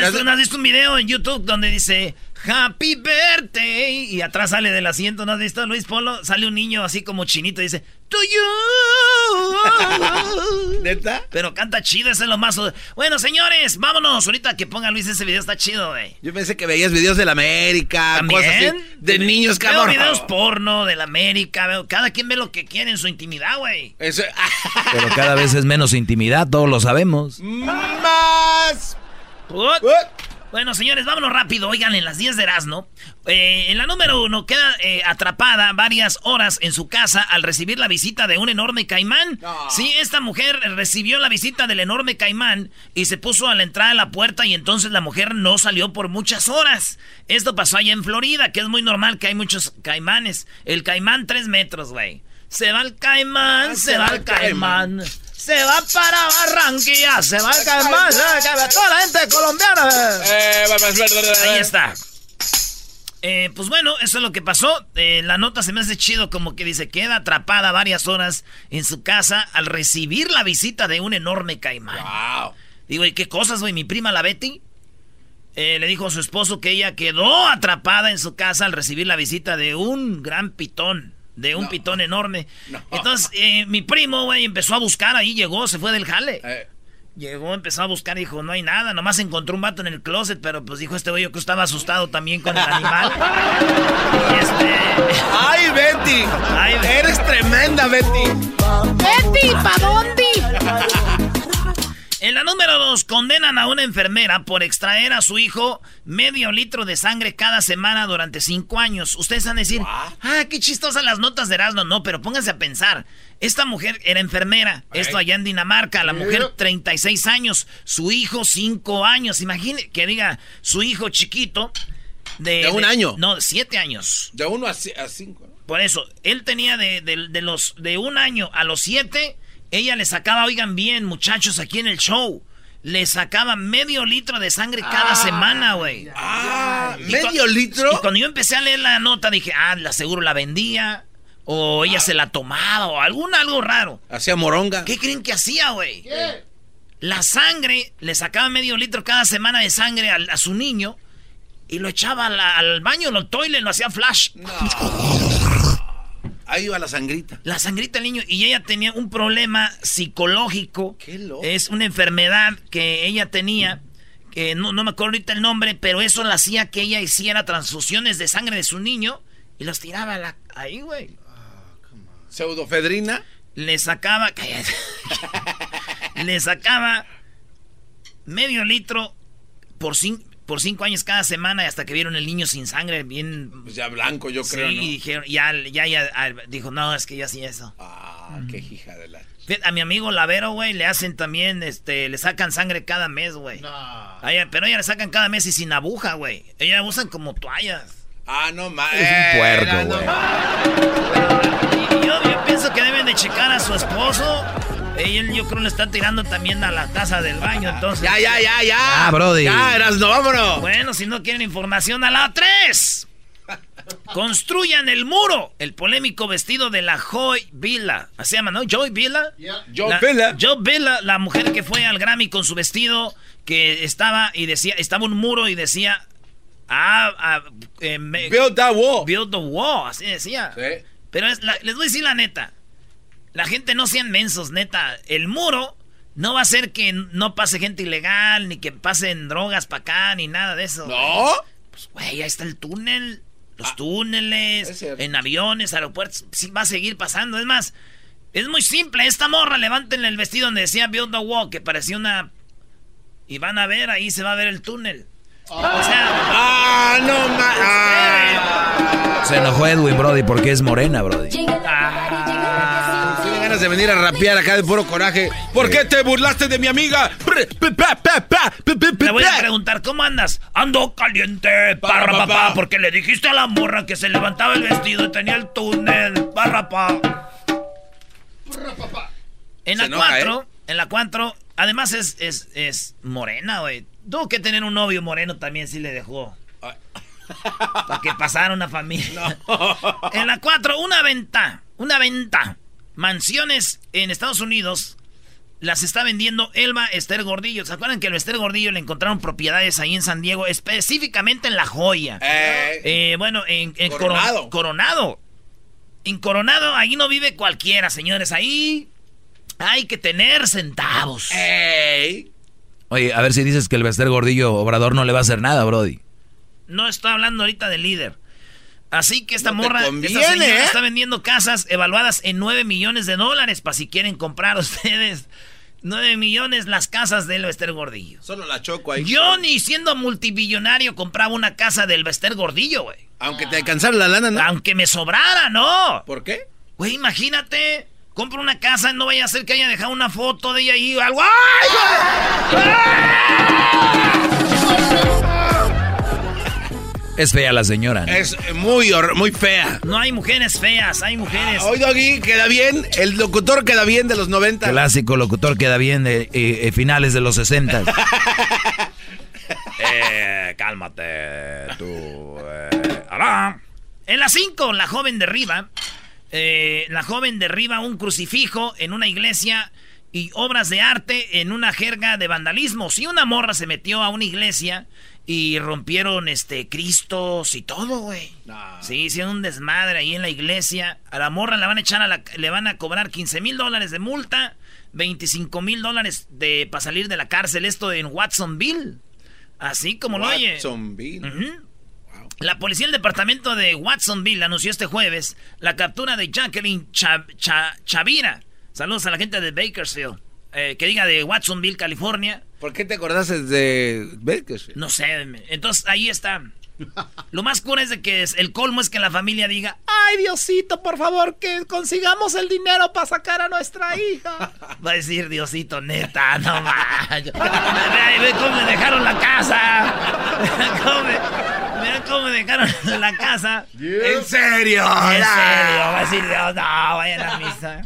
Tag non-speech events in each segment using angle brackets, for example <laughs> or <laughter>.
¿No has, ¿No has visto un video en YouTube donde dice Happy Birthday? Y atrás sale del asiento, ¿no has visto Luis Polo? Sale un niño así como chinito y dice To you. <laughs> ¿Neta? Pero canta chido, ese es lo más. Bueno, señores, vámonos. Ahorita que ponga Luis ese video está chido, güey. Yo pensé que veías videos de la América, ¿También? cosas así, de niños Veo cabrón. videos porno de la América. Veo, cada quien ve lo que quiere en su intimidad, güey. Eso, <laughs> Pero cada vez es menos intimidad, todos lo sabemos. más. Bueno, señores, vámonos rápido. Oigan, en las 10 de Erasmo, eh, en la número uno queda eh, atrapada varias horas en su casa al recibir la visita de un enorme caimán. Sí, esta mujer recibió la visita del enorme caimán y se puso a la entrada de la puerta y entonces la mujer no salió por muchas horas. Esto pasó allá en Florida, que es muy normal que hay muchos caimanes. El caimán, tres metros, güey. Se va el caimán, se va el caimán. Se va para Barranquilla, se va el caimán. Toda la gente colombiana. Eh, Ahí está. Eh, pues bueno, eso es lo que pasó. Eh, la nota se me hace chido como que dice, queda atrapada varias horas en su casa al recibir la visita de un enorme caimán. Wow. Digo, ¿y qué cosas, güey? Mi prima, la Betty, eh, le dijo a su esposo que ella quedó atrapada en su casa al recibir la visita de un gran pitón. De un pitón enorme. Entonces, eh, mi primo, güey, empezó a buscar ahí, llegó, se fue del jale. Eh, Llegó, empezó a buscar, dijo, no hay nada, nomás encontró un vato en el closet, pero pues dijo este güey yo que estaba asustado también con el animal. Y este... <laughs> ¡Ay, Betty! Ay, Betty. ¡Eres tremenda, Betty! Betty, ¿pa' dónde? En la número dos, condenan a una enfermera por extraer a su hijo medio litro de sangre cada semana durante cinco años. Ustedes van a decir, ah, qué chistosas las notas de Erasmo. No, pero pónganse a pensar. Esta mujer era enfermera, esto allá en Dinamarca, la mujer 36 años, su hijo 5 años. Imagine que diga su hijo chiquito de... De un año. No, 7 años. De uno a, ci- a cinco. ¿no? Por eso, él tenía de, de- de los de un año a los siete, ella le sacaba, oigan bien, muchachos, aquí en el show, le sacaba medio litro de sangre cada semana, güey. Ah, Y ¿medio litro? Y cuando yo empecé a leer la nota, dije, ah, la seguro la vendía, o ella se la tomaba, o algún algo raro. Hacía moronga. ¿Qué creen que hacía, güey? La sangre, le sacaba medio litro cada semana de sangre a, su niño, y lo echaba al baño, lo toilet, lo hacía flash. Ahí iba la sangrita. La sangrita del niño. Y ella tenía un problema psicológico. Qué loco. Es una enfermedad que ella tenía. Que no, no me acuerdo ahorita el nombre, pero eso la hacía que ella hiciera transfusiones de sangre de su niño y los tiraba a la- ahí, güey. Pseudofedrina. Le sacaba. cállate. <laughs> le sacaba medio litro por, cin- por cinco años cada semana y hasta que vieron el niño sin sangre, bien. Pues ya blanco, yo sí, creo, y ¿no? dijeron, ya, ya, ya, ah, dijo, no, es que yo hacía eso. Ah, qué hija de la... A mi amigo Lavero, güey, le hacen también, este, le sacan sangre cada mes, güey. A ella- pero ella le sacan cada mes y sin aguja, güey. Ella usan como toallas. Ah, no más. Es un puerco, güey. Y yo, yo pienso que deben de checar a su esposo. Él, yo creo le está tirando también a la taza del baño, <laughs> entonces. Ya, ya, ya, ya. Ah, Brody. Ya, Erasno, vámonos. Bueno, si no quieren información, a la 3. Construyan el muro. El polémico vestido de la Joy Villa. Así se llama, ¿no? Joy Villa. Joy La- Villa. Joy Villa, la mujer que fue al Grammy con su vestido que estaba y decía, estaba un muro y decía, ah, ah, eh, me- Build that wall. build the wall, así decía. Sí. Pero es la- les voy a decir la neta. La gente no sean mensos, neta. El muro no va a hacer que no pase gente ilegal, ni que pasen drogas para acá, ni nada de eso. ¿No? Pues, güey, ahí está el túnel. Los Ah, es túneles, en aviones, aeropuertos. Sí, va a seguir pasando. Es más, es muy simple. Esta morra, levántenle el vestido donde decía Build the Wall, que parecía una. Y van a ver, ahí se va a ver el túnel. O sea. Ah, no ma- ah. Se enojó Edwin, Brody, porque es morena, Brody. Tiene ganas de venir a rapear acá de puro coraje. ¿Por qué te burlaste de mi amiga? Le voy a preguntar, ¿cómo andas? Ando caliente, parra papá, porque le dijiste a la morra que se levantaba el vestido y tenía el túnel, parra papá. En la enoja, 4, ¿eh? en la 4, además es, es, es morena, güey. Tuvo que tener un novio moreno también, sí le dejó. Para que pasara una familia. <laughs> En la 4, una venta, una venta. Mansiones en Estados Unidos las está vendiendo Elba Esther Gordillo. ¿Se acuerdan que a Esther Gordillo le encontraron propiedades ahí en San Diego, específicamente en La Joya? Eh, Eh, bueno, en, en Coro- Coronado. Coronado. En Coronado, ahí no vive cualquiera, señores. Ahí hay que tener centavos. ey. Oye, a ver si dices que el Bester Gordillo Obrador no le va a hacer nada, Brody. No estoy hablando ahorita del líder. Así que esta No morra, conviene, esta señora ¿eh? está vendiendo casas evaluadas en 9 millones de dólares para si quieren comprar <laughs> ustedes. 9 millones las casas del Bester Gordillo. Solo la choco ahí. Yo ni siendo multibillonario compraba una casa del Bester Gordillo, güey. Aunque te alcanzara la lana, ¿no? Aunque me sobrara, no. ¿Por qué? Güey, imagínate. Compro una casa, no vaya a ser que haya dejado una foto de ella ahí o algo. ¡Ay, güey! <laughs> Es fea la señora. ¿no? Es muy, muy fea. No hay mujeres feas, hay mujeres. Hoy, Doggy, queda bien. El locutor queda bien de los 90. Clásico locutor queda bien de eh, eh, finales de los 60. <laughs> Eh, cálmate, tú. eh, alá. En la 5, la joven derriba. eh, la joven derriba un crucifijo en una iglesia y obras de arte en una jerga de vandalismo. Si una morra se metió a una iglesia y rompieron este Cristos y todo, güey. Sí, hicieron un desmadre ahí en la iglesia. A la morra le van a echar a la, le van a cobrar 15 mil dólares de multa, 25 mil dólares de para salir de la cárcel. Esto en Watsonville. Así como lo oye. Watsonville. La policía del departamento de Watsonville anunció este jueves la captura de Jacqueline Cha- Cha- Chavira. Saludos a la gente de Bakersfield. eh, que diga de Watsonville, California. ¿Por qué te acordaste de Bakersfield? No sé. Entonces ahí está. Lo más cura es de que es- el colmo es que la familia diga, ay Diosito, por favor, que consigamos el dinero para sacar a nuestra hija. Va a decir Diosito, neta, no manches. Ve, ve cómo me dejaron la casa. Mira cómo me, mira cómo me dejaron la casa. ¿En serio? En serio, va a decir Dios, no, vayan a misa.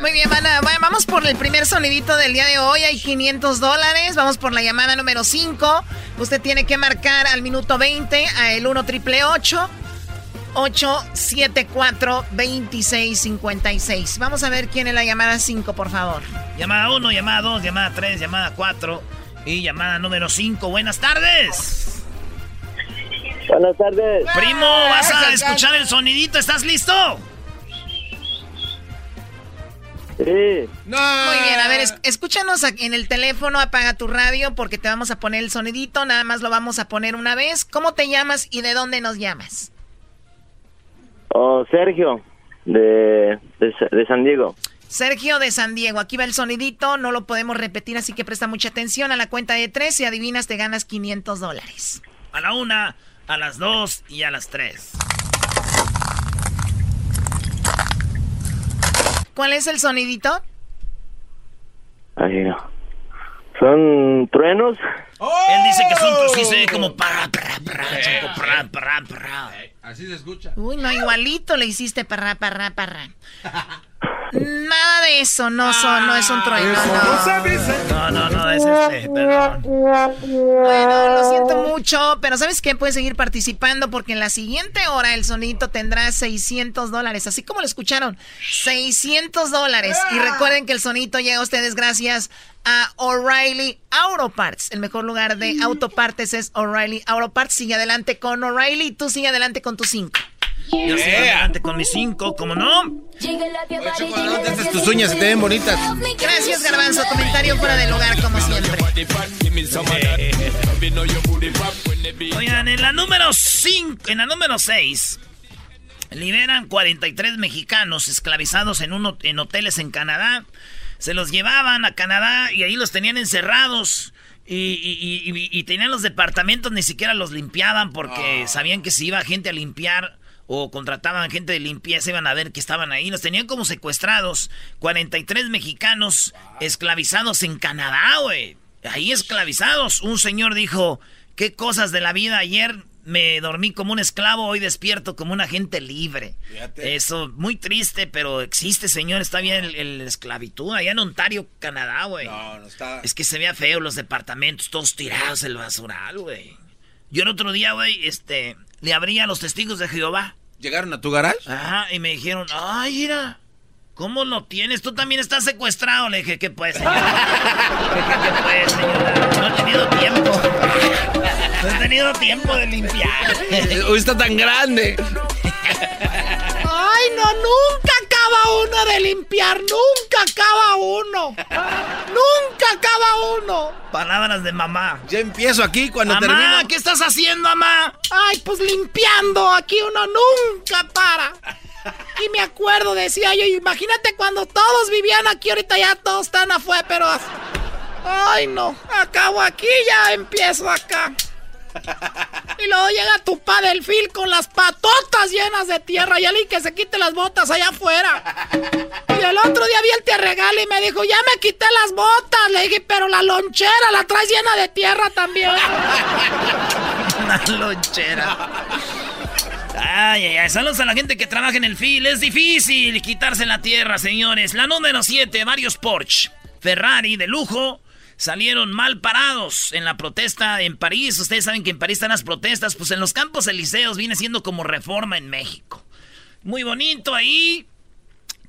Muy bien, van a- va- vamos por el primer sonidito del día de hoy. Hay 500 dólares. Vamos por la llamada número 5. Usted tiene que marcar al minuto 20 a el 1 triple 874 2656. Vamos a ver quién es la llamada 5, por favor. Llamada 1, llamada 2, llamada 3, llamada 4 y llamada número 5. Buenas tardes. Buenas tardes. Primo, vas a escuchar el sonidito. ¿Estás listo? Sí. No. Muy bien, a ver, es- escúchanos aquí en el teléfono, apaga tu radio porque te vamos a poner el sonidito, nada más lo vamos a poner una vez. ¿Cómo te llamas y de dónde nos llamas? Oh, Sergio, de, de, Sa- de San Diego. Sergio de San Diego, aquí va el sonidito, no lo podemos repetir, así que presta mucha atención a la cuenta de tres, si adivinas te ganas 500 dólares. A la 1, a las 2 y a las 3. ¿Cuál es el sonidito? Ay, no. ¿Son truenos? Él dice que son, sí se ve como para, para, para, choco, para, para, para. Así se escucha. Uy, no, igualito le hiciste parra, parra, parra. <laughs> Nada de eso, no, son, no es un trueno. No, no, no, es este, perdón. Bueno, lo siento mucho, pero ¿sabes qué? Puedes seguir participando porque en la siguiente hora el sonito tendrá 600 dólares, así como lo escucharon, 600 dólares. Y recuerden que el sonito llega a ustedes gracias a O'Reilly Auto Parts. El mejor lugar de autopartes es O'Reilly Auto Parts. Sigue adelante con O'Reilly, tú sigue adelante con tu 5. Yo sigo adelante con mis 5, ¿cómo no? Oye, tus uñas se te ven bonitas. Gracias, Garbanzo. Comentario fuera del hogar, como siempre. Oigan, en la número 5, en la número 6, liberan 43 mexicanos esclavizados en, un, en hoteles en Canadá. Se los llevaban a Canadá y ahí los tenían encerrados. Y, tenían los departamentos, ni siquiera los limpiaban porque ah. sabían que si iba gente a limpiar o contrataban gente de limpieza, iban a ver que estaban ahí. Los tenían como secuestrados. 43 mexicanos esclavizados en Canadá, güey. Ahí esclavizados. Un señor dijo, ¿qué cosas de la vida ayer? Me dormí como un esclavo, hoy despierto como un agente libre. Eso, muy triste, pero existe, señor. Está bien el, esclavitud. Allá en Ontario, Canadá, güey. No, no está. Es que se vea feo los departamentos, todos tirados el basural, güey. Yo el otro día, güey, este, le abría a los testigos de Jehová. ¿Llegaron a tu garage? Ajá, y me dijeron, ay, mira, ¿cómo lo tienes? Tú también estás secuestrado. Le dije, ¿qué pues, señora? <laughs> ¿Qué, pues, señora? No he tenido tiempo. <laughs> No he tenido tiempo de limpiar. Hoy está tan grande. Ay, no, nunca acaba uno de limpiar, nunca acaba uno. Nunca acaba uno. Palabras de mamá. Ya empiezo aquí cuando mamá, ¿qué estás haciendo, mamá? Ay, pues limpiando. Aquí uno nunca para. Y me acuerdo, decía yo, imagínate cuando todos vivían aquí, ahorita ya todos están afuera, pero... Ay, no, acabo aquí, ya empiezo acá. Y luego llega tu pa fil con las patotas llenas de tierra y alguien que se quite las botas allá afuera. Y el otro día vi el te regalo y me dijo, ya me quité las botas. Le dije, pero la lonchera la traes llena de tierra también. <laughs> Una lonchera. Ay, ay, ay. Saludos a la gente que trabaja en el fil. Es difícil quitarse la tierra, señores. La número 7, varios Porsche. Ferrari de lujo salieron mal parados en la protesta en París. Ustedes saben que en París están las protestas, pues en los campos elíseos viene siendo como reforma en México. Muy bonito ahí.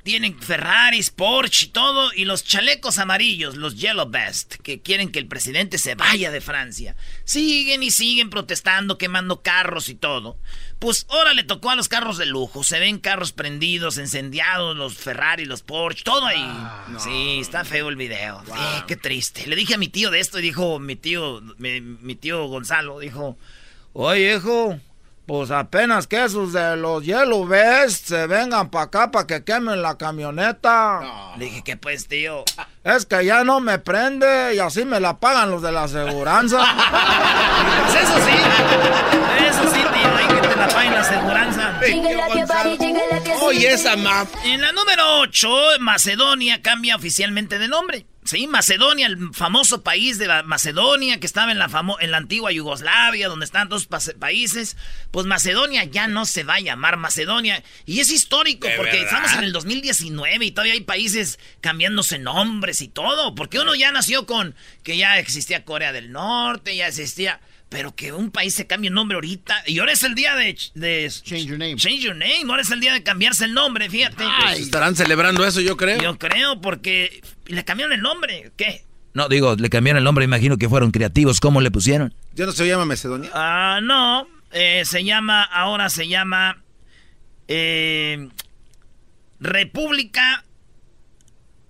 Tienen Ferraris, Porsche y todo. Y los chalecos amarillos, los Yellow Vest, que quieren que el presidente se vaya de Francia. Siguen y siguen protestando, quemando carros y todo. Pues ahora le tocó a los carros de lujo. Se ven carros prendidos, encendiados, los Ferrari, los Porsche, todo ahí. Ah, sí, está feo el video. qué triste. Le dije a mi tío de esto y dijo, mi tío, mi, tío Gonzalo, dijo, oye, hijo, pues apenas que esos de los Yellow Vest se vengan para acá para que quemen la camioneta. Le dije, ¿qué pues, tío? <laughs> Es que ya no me prende y así me la pagan los de la aseguranza. <laughs> pues eso sí, eso sí, te la paguen la aseguranza. Oye, esa map. En la número 8, Macedonia cambia oficialmente de nombre. Sí, Macedonia, el famoso país de Macedonia que estaba en la, en la antigua Yugoslavia, donde están dos países. Pues Macedonia ya no se va a llamar Macedonia. Y es histórico porque estamos en el 2019 y todavía hay países cambiándose nombres y todo. Porque uno ya nació con que ya existía Corea del Norte, ya existía... Pero que un país se cambie el nombre ahorita. Y ahora es el día de, Change your name. Change your name. Ahora es el día de cambiarse el nombre, fíjate. Pues estarán celebrando eso, yo creo. Yo creo, porque le cambiaron el nombre. ¿Qué? No, digo, le cambiaron el nombre, imagino que fueron creativos. ¿Cómo le pusieron? ¿Ya no se llama Macedonia? Ah, no. Eh, se llama, ahora se llama eh, República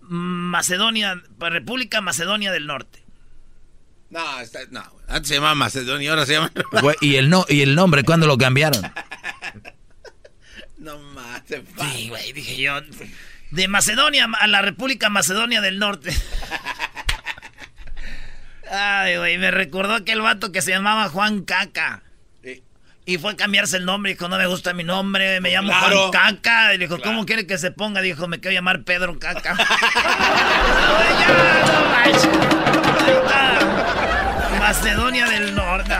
Macedonia, República Macedonia del Norte. No, está, no, antes se llamaba Macedonia, ahora se llama. ¿y el, no, ¿Y el nombre cuándo lo cambiaron? no más, Sí, güey, dije yo. De Macedonia a la República Macedonia del Norte. Ay, güey, me recordó aquel vato que se llamaba Juan Caca. Y fue a cambiarse el nombre. Dijo, no me gusta mi nombre, me llamo Juan Caca. Y dijo, ¿cómo quiere que se ponga? Dijo, me quiero llamar Pedro Caca. <laughs> <laughs> Macedonia del Norte.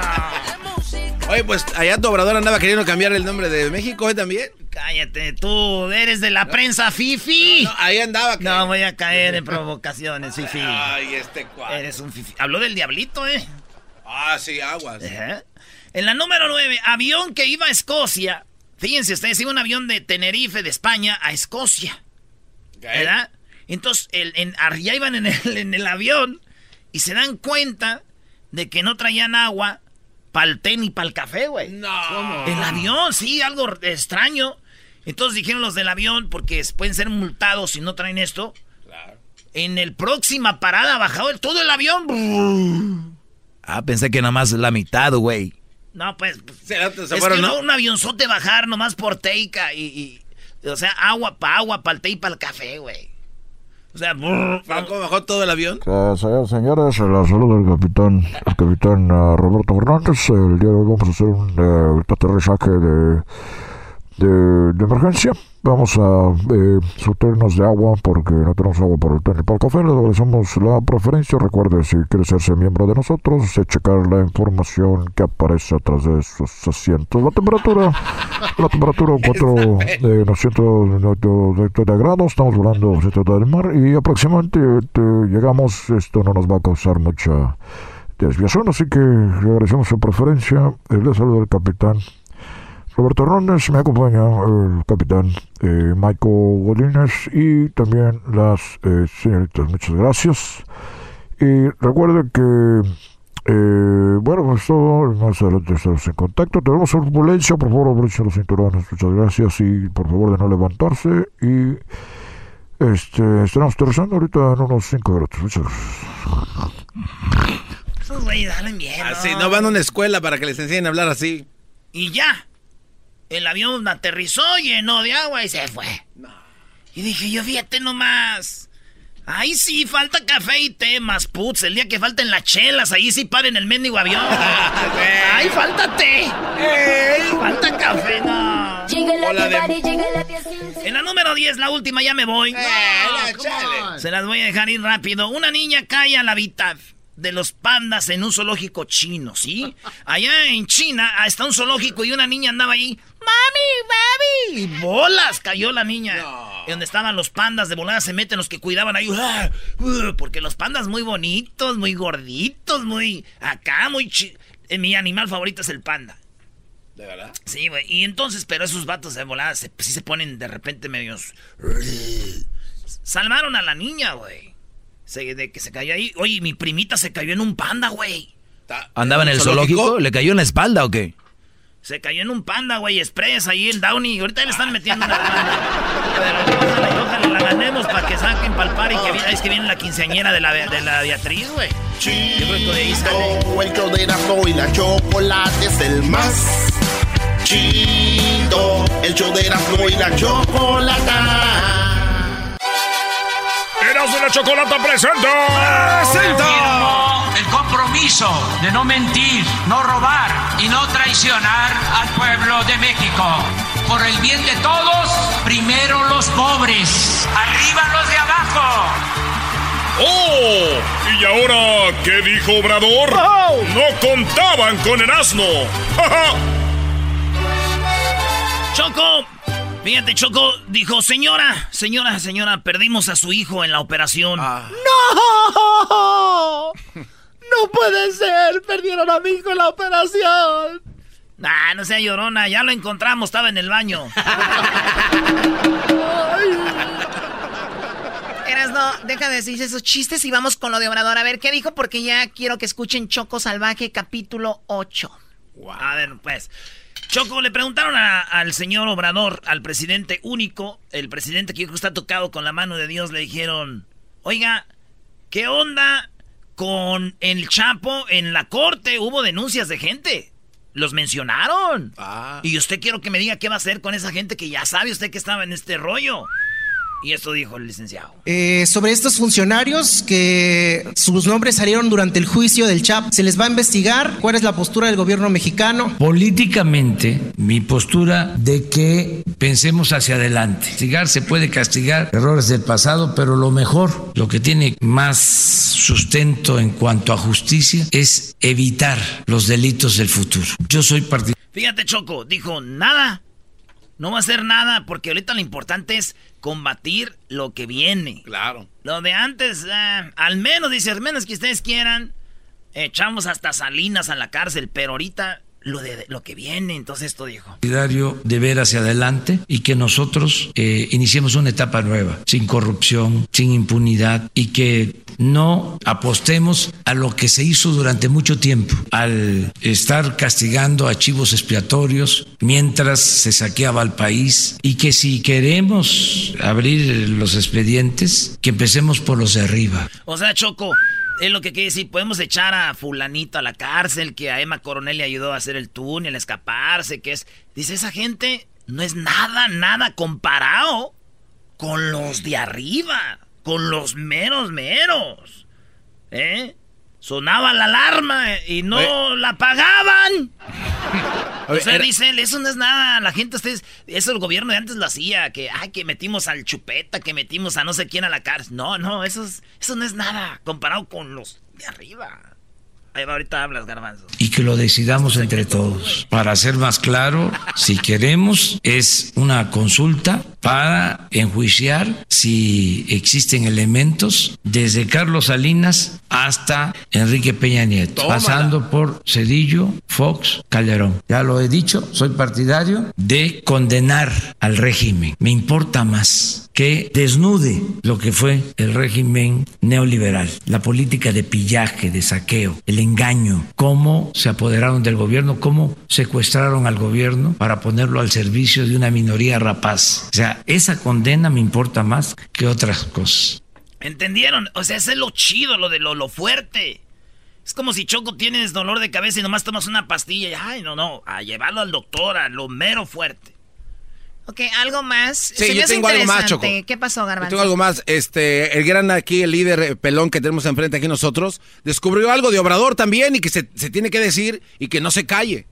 Oye, pues allá tu obrador andaba queriendo cambiar el nombre de México ¿eh, también. Cállate, tú eres de la prensa, Fifi. No, ahí andaba. No voy a caer en provocaciones, Fifi. Ay, este cuadro. Eres un Fifi. Habló del diablito, ¿eh? Ah, sí, aguas. En la número 9, avión que iba a Escocia. Fíjense ustedes, iba un avión de Tenerife, de España, a Escocia. ¿Verdad? Entonces, el, en, ya iban en el, en el avión y se dan cuenta de que no traían agua para el té ni para el café, güey. No. El avión, sí, algo extraño. Entonces dijeron los del avión, porque pueden ser multados si no traen esto. Claro. En el próxima parada bajado el, todo el avión. Ah, pensé que nada más la mitad, güey. No, pues. Se, es que ¿no? un avionzote bajar nomás por teica y, y. o sea, agua para agua, para el té y para el café, güey. O sea, ¿cómo bajó todo el avión? señores, señores, la salud del capitán, el capitán uh, Roberto Fernández. El día de hoy vamos a hacer un uh, aterrizaje de de, de, emergencia. Vamos a eh, de agua porque no tenemos agua para el té ni para el café. Le agradecemos la preferencia. Recuerde, si quiere hacerse miembro de nosotros, checar la información que aparece atrás de sus asientos. La temperatura, la temperatura 4 <laughs> de 900 de grados. Estamos volando cerca del mar y aproximadamente llegamos. Esto no nos va a causar mucha desviación, así que le agradecemos su preferencia. Le saluda el capitán Roberto Hernández, me acompaña el capitán eh, Michael Godínez y también las eh, señoritas. Muchas gracias. Y recuerde que, eh, bueno, pues todo, más adelante estamos en contacto. Tenemos turbulencia, por favor, abrochen los cinturones. Muchas gracias y por favor de no levantarse. Y este, estaremos aterrizando ahorita en unos 5 minutos. Muchas gracias. Esos güeyes salen bien. Así, no van a una escuela para que les enseñen a hablar así. Y ya. El avión aterrizó, llenó de agua y se fue. Y dije, yo fíjate nomás. Ahí sí, falta café y té, más putz. El día que falten las chelas, ahí sí paren el mendigo avión. <laughs> ¡Ay, falta té! Falta café, no. En la número 10, la última, ya me voy. Se las voy a dejar ir rápido. Una niña cae a la mitad de los pandas en un zoológico chino, ¿sí? Allá en China está un zoológico y una niña andaba ahí. ¡Mami, mami! Y bolas cayó la niña. Y donde estaban los pandas de volada se meten los que cuidaban ahí. ¡ah! ¡uh! Porque los pandas muy bonitos, muy gorditos, muy. Acá, muy. Mi animal favorito es el panda. ¿De verdad? Sí, güey. Y entonces, pero esos vatos de volada se, sí se ponen de repente medios. Salvaron a la niña, güey. Se, de que se cayó ahí. Oye, mi primita se cayó en un panda, güey. ¿Andaba en el zoológico? ¿Le cayó en la espalda o qué? Se cayó en un panda, güey, express ahí en Downey. Ahorita le están metiendo una Pero ojalá, ojalá la ganemos para que saquen palpar y que viene, es que viene la quinceañera de la, de la Beatriz, güey. Chido, el show de y la chocolate es el más chido. El de y la chocolate de la Chocolata presenta. ¡Presenta! El compromiso de no mentir, no robar y no traicionar al pueblo de México. Por el bien de todos, primero los pobres, arriba los de abajo. ¡Oh! ¿Y ahora qué dijo Obrador? No contaban con el asno. ¡Choco! Fíjate, Choco dijo, señora, señora, señora, perdimos a su hijo en la operación. Ah. <laughs> ¡No! ¡No puede ser! ¡Perdieron a mi hijo en la operación! Ah, no sea llorona, ya lo encontramos, estaba en el baño. no, deja de decir esos chistes y vamos con lo de Obrador. A ver, ¿qué dijo? Porque ya quiero que escuchen Choco Salvaje, capítulo 8. A ver, pues. Choco, le preguntaron al señor Obrador, al presidente único, el presidente que está tocado con la mano de Dios, le dijeron, oiga, ¿qué onda con el Chapo en la corte? Hubo denuncias de gente. Los mencionaron. Ah. Y usted quiero que me diga qué va a hacer con esa gente que ya sabe usted que estaba en este rollo. Y esto dijo el licenciado. Eh, sobre estos funcionarios que sus nombres salieron durante el juicio del CHAP, ¿se les va a investigar? ¿Cuál es la postura del gobierno mexicano? Políticamente, mi postura de que pensemos hacia adelante. Castigar se puede castigar errores del pasado, pero lo mejor, lo que tiene más sustento en cuanto a justicia es evitar los delitos del futuro. Yo soy partidario. Fíjate, Choco, dijo nada. No va a hacer nada porque ahorita lo importante es combatir lo que viene. Claro. Lo de antes, eh, al menos, dice, al menos que ustedes quieran, echamos hasta Salinas a la cárcel, pero ahorita lo de lo que viene, entonces esto dijo. De ver hacia adelante y que nosotros eh, iniciemos una etapa nueva, sin corrupción, sin impunidad y que no apostemos a lo que se hizo durante mucho tiempo, al estar castigando a chivos expiatorios mientras se saqueaba al país y que si queremos abrir los expedientes, que empecemos por los de arriba. O sea, Choco, es lo que quiere decir, podemos echar a fulanito a la cárcel, que a Emma Coronel le ayudó a hacer el túnel, a escaparse, que es... Dice, esa gente no es nada, nada comparado con los de arriba, con los meros meros. ¿Eh? Sonaba la alarma y no la pagaban. <laughs> O sea, dice él, eso no es nada. La gente, ustedes, eso el gobierno de antes lo hacía, que, ay, que metimos al chupeta, que metimos a no sé quién a la cárcel. No, no, eso, es, eso no es nada comparado con los de arriba. Ahí va, ahorita hablas, garbanzo. Y que lo decidamos entre todos. Para ser más claro, si queremos, es una consulta para enjuiciar si existen elementos desde Carlos Salinas hasta Enrique Peña Nieto, pasando por Cedillo, Fox, Calderón. Ya lo he dicho, soy partidario de condenar al régimen. Me importa más que desnude lo que fue el régimen neoliberal, la política de pillaje, de saqueo, el engaño, cómo se apoderaron del gobierno, cómo secuestraron al gobierno para ponerlo al servicio de una minoría rapaz. O sea, esa condena me importa más que otras cosas. ¿Entendieron? O sea, ese es lo chido, lo de lo, lo fuerte. Es como si Choco tienes dolor de cabeza y nomás tomas una pastilla y, ay, no, no, a llevarlo al doctor, a lo mero fuerte. Ok, algo más. Sí, yo tengo algo más, Choco. ¿Qué pasó, Garbanzo? Yo tengo algo más. Este, el gran aquí, el líder eh, pelón que tenemos enfrente aquí nosotros, descubrió algo de Obrador también y que se, se tiene que decir y que no se calle.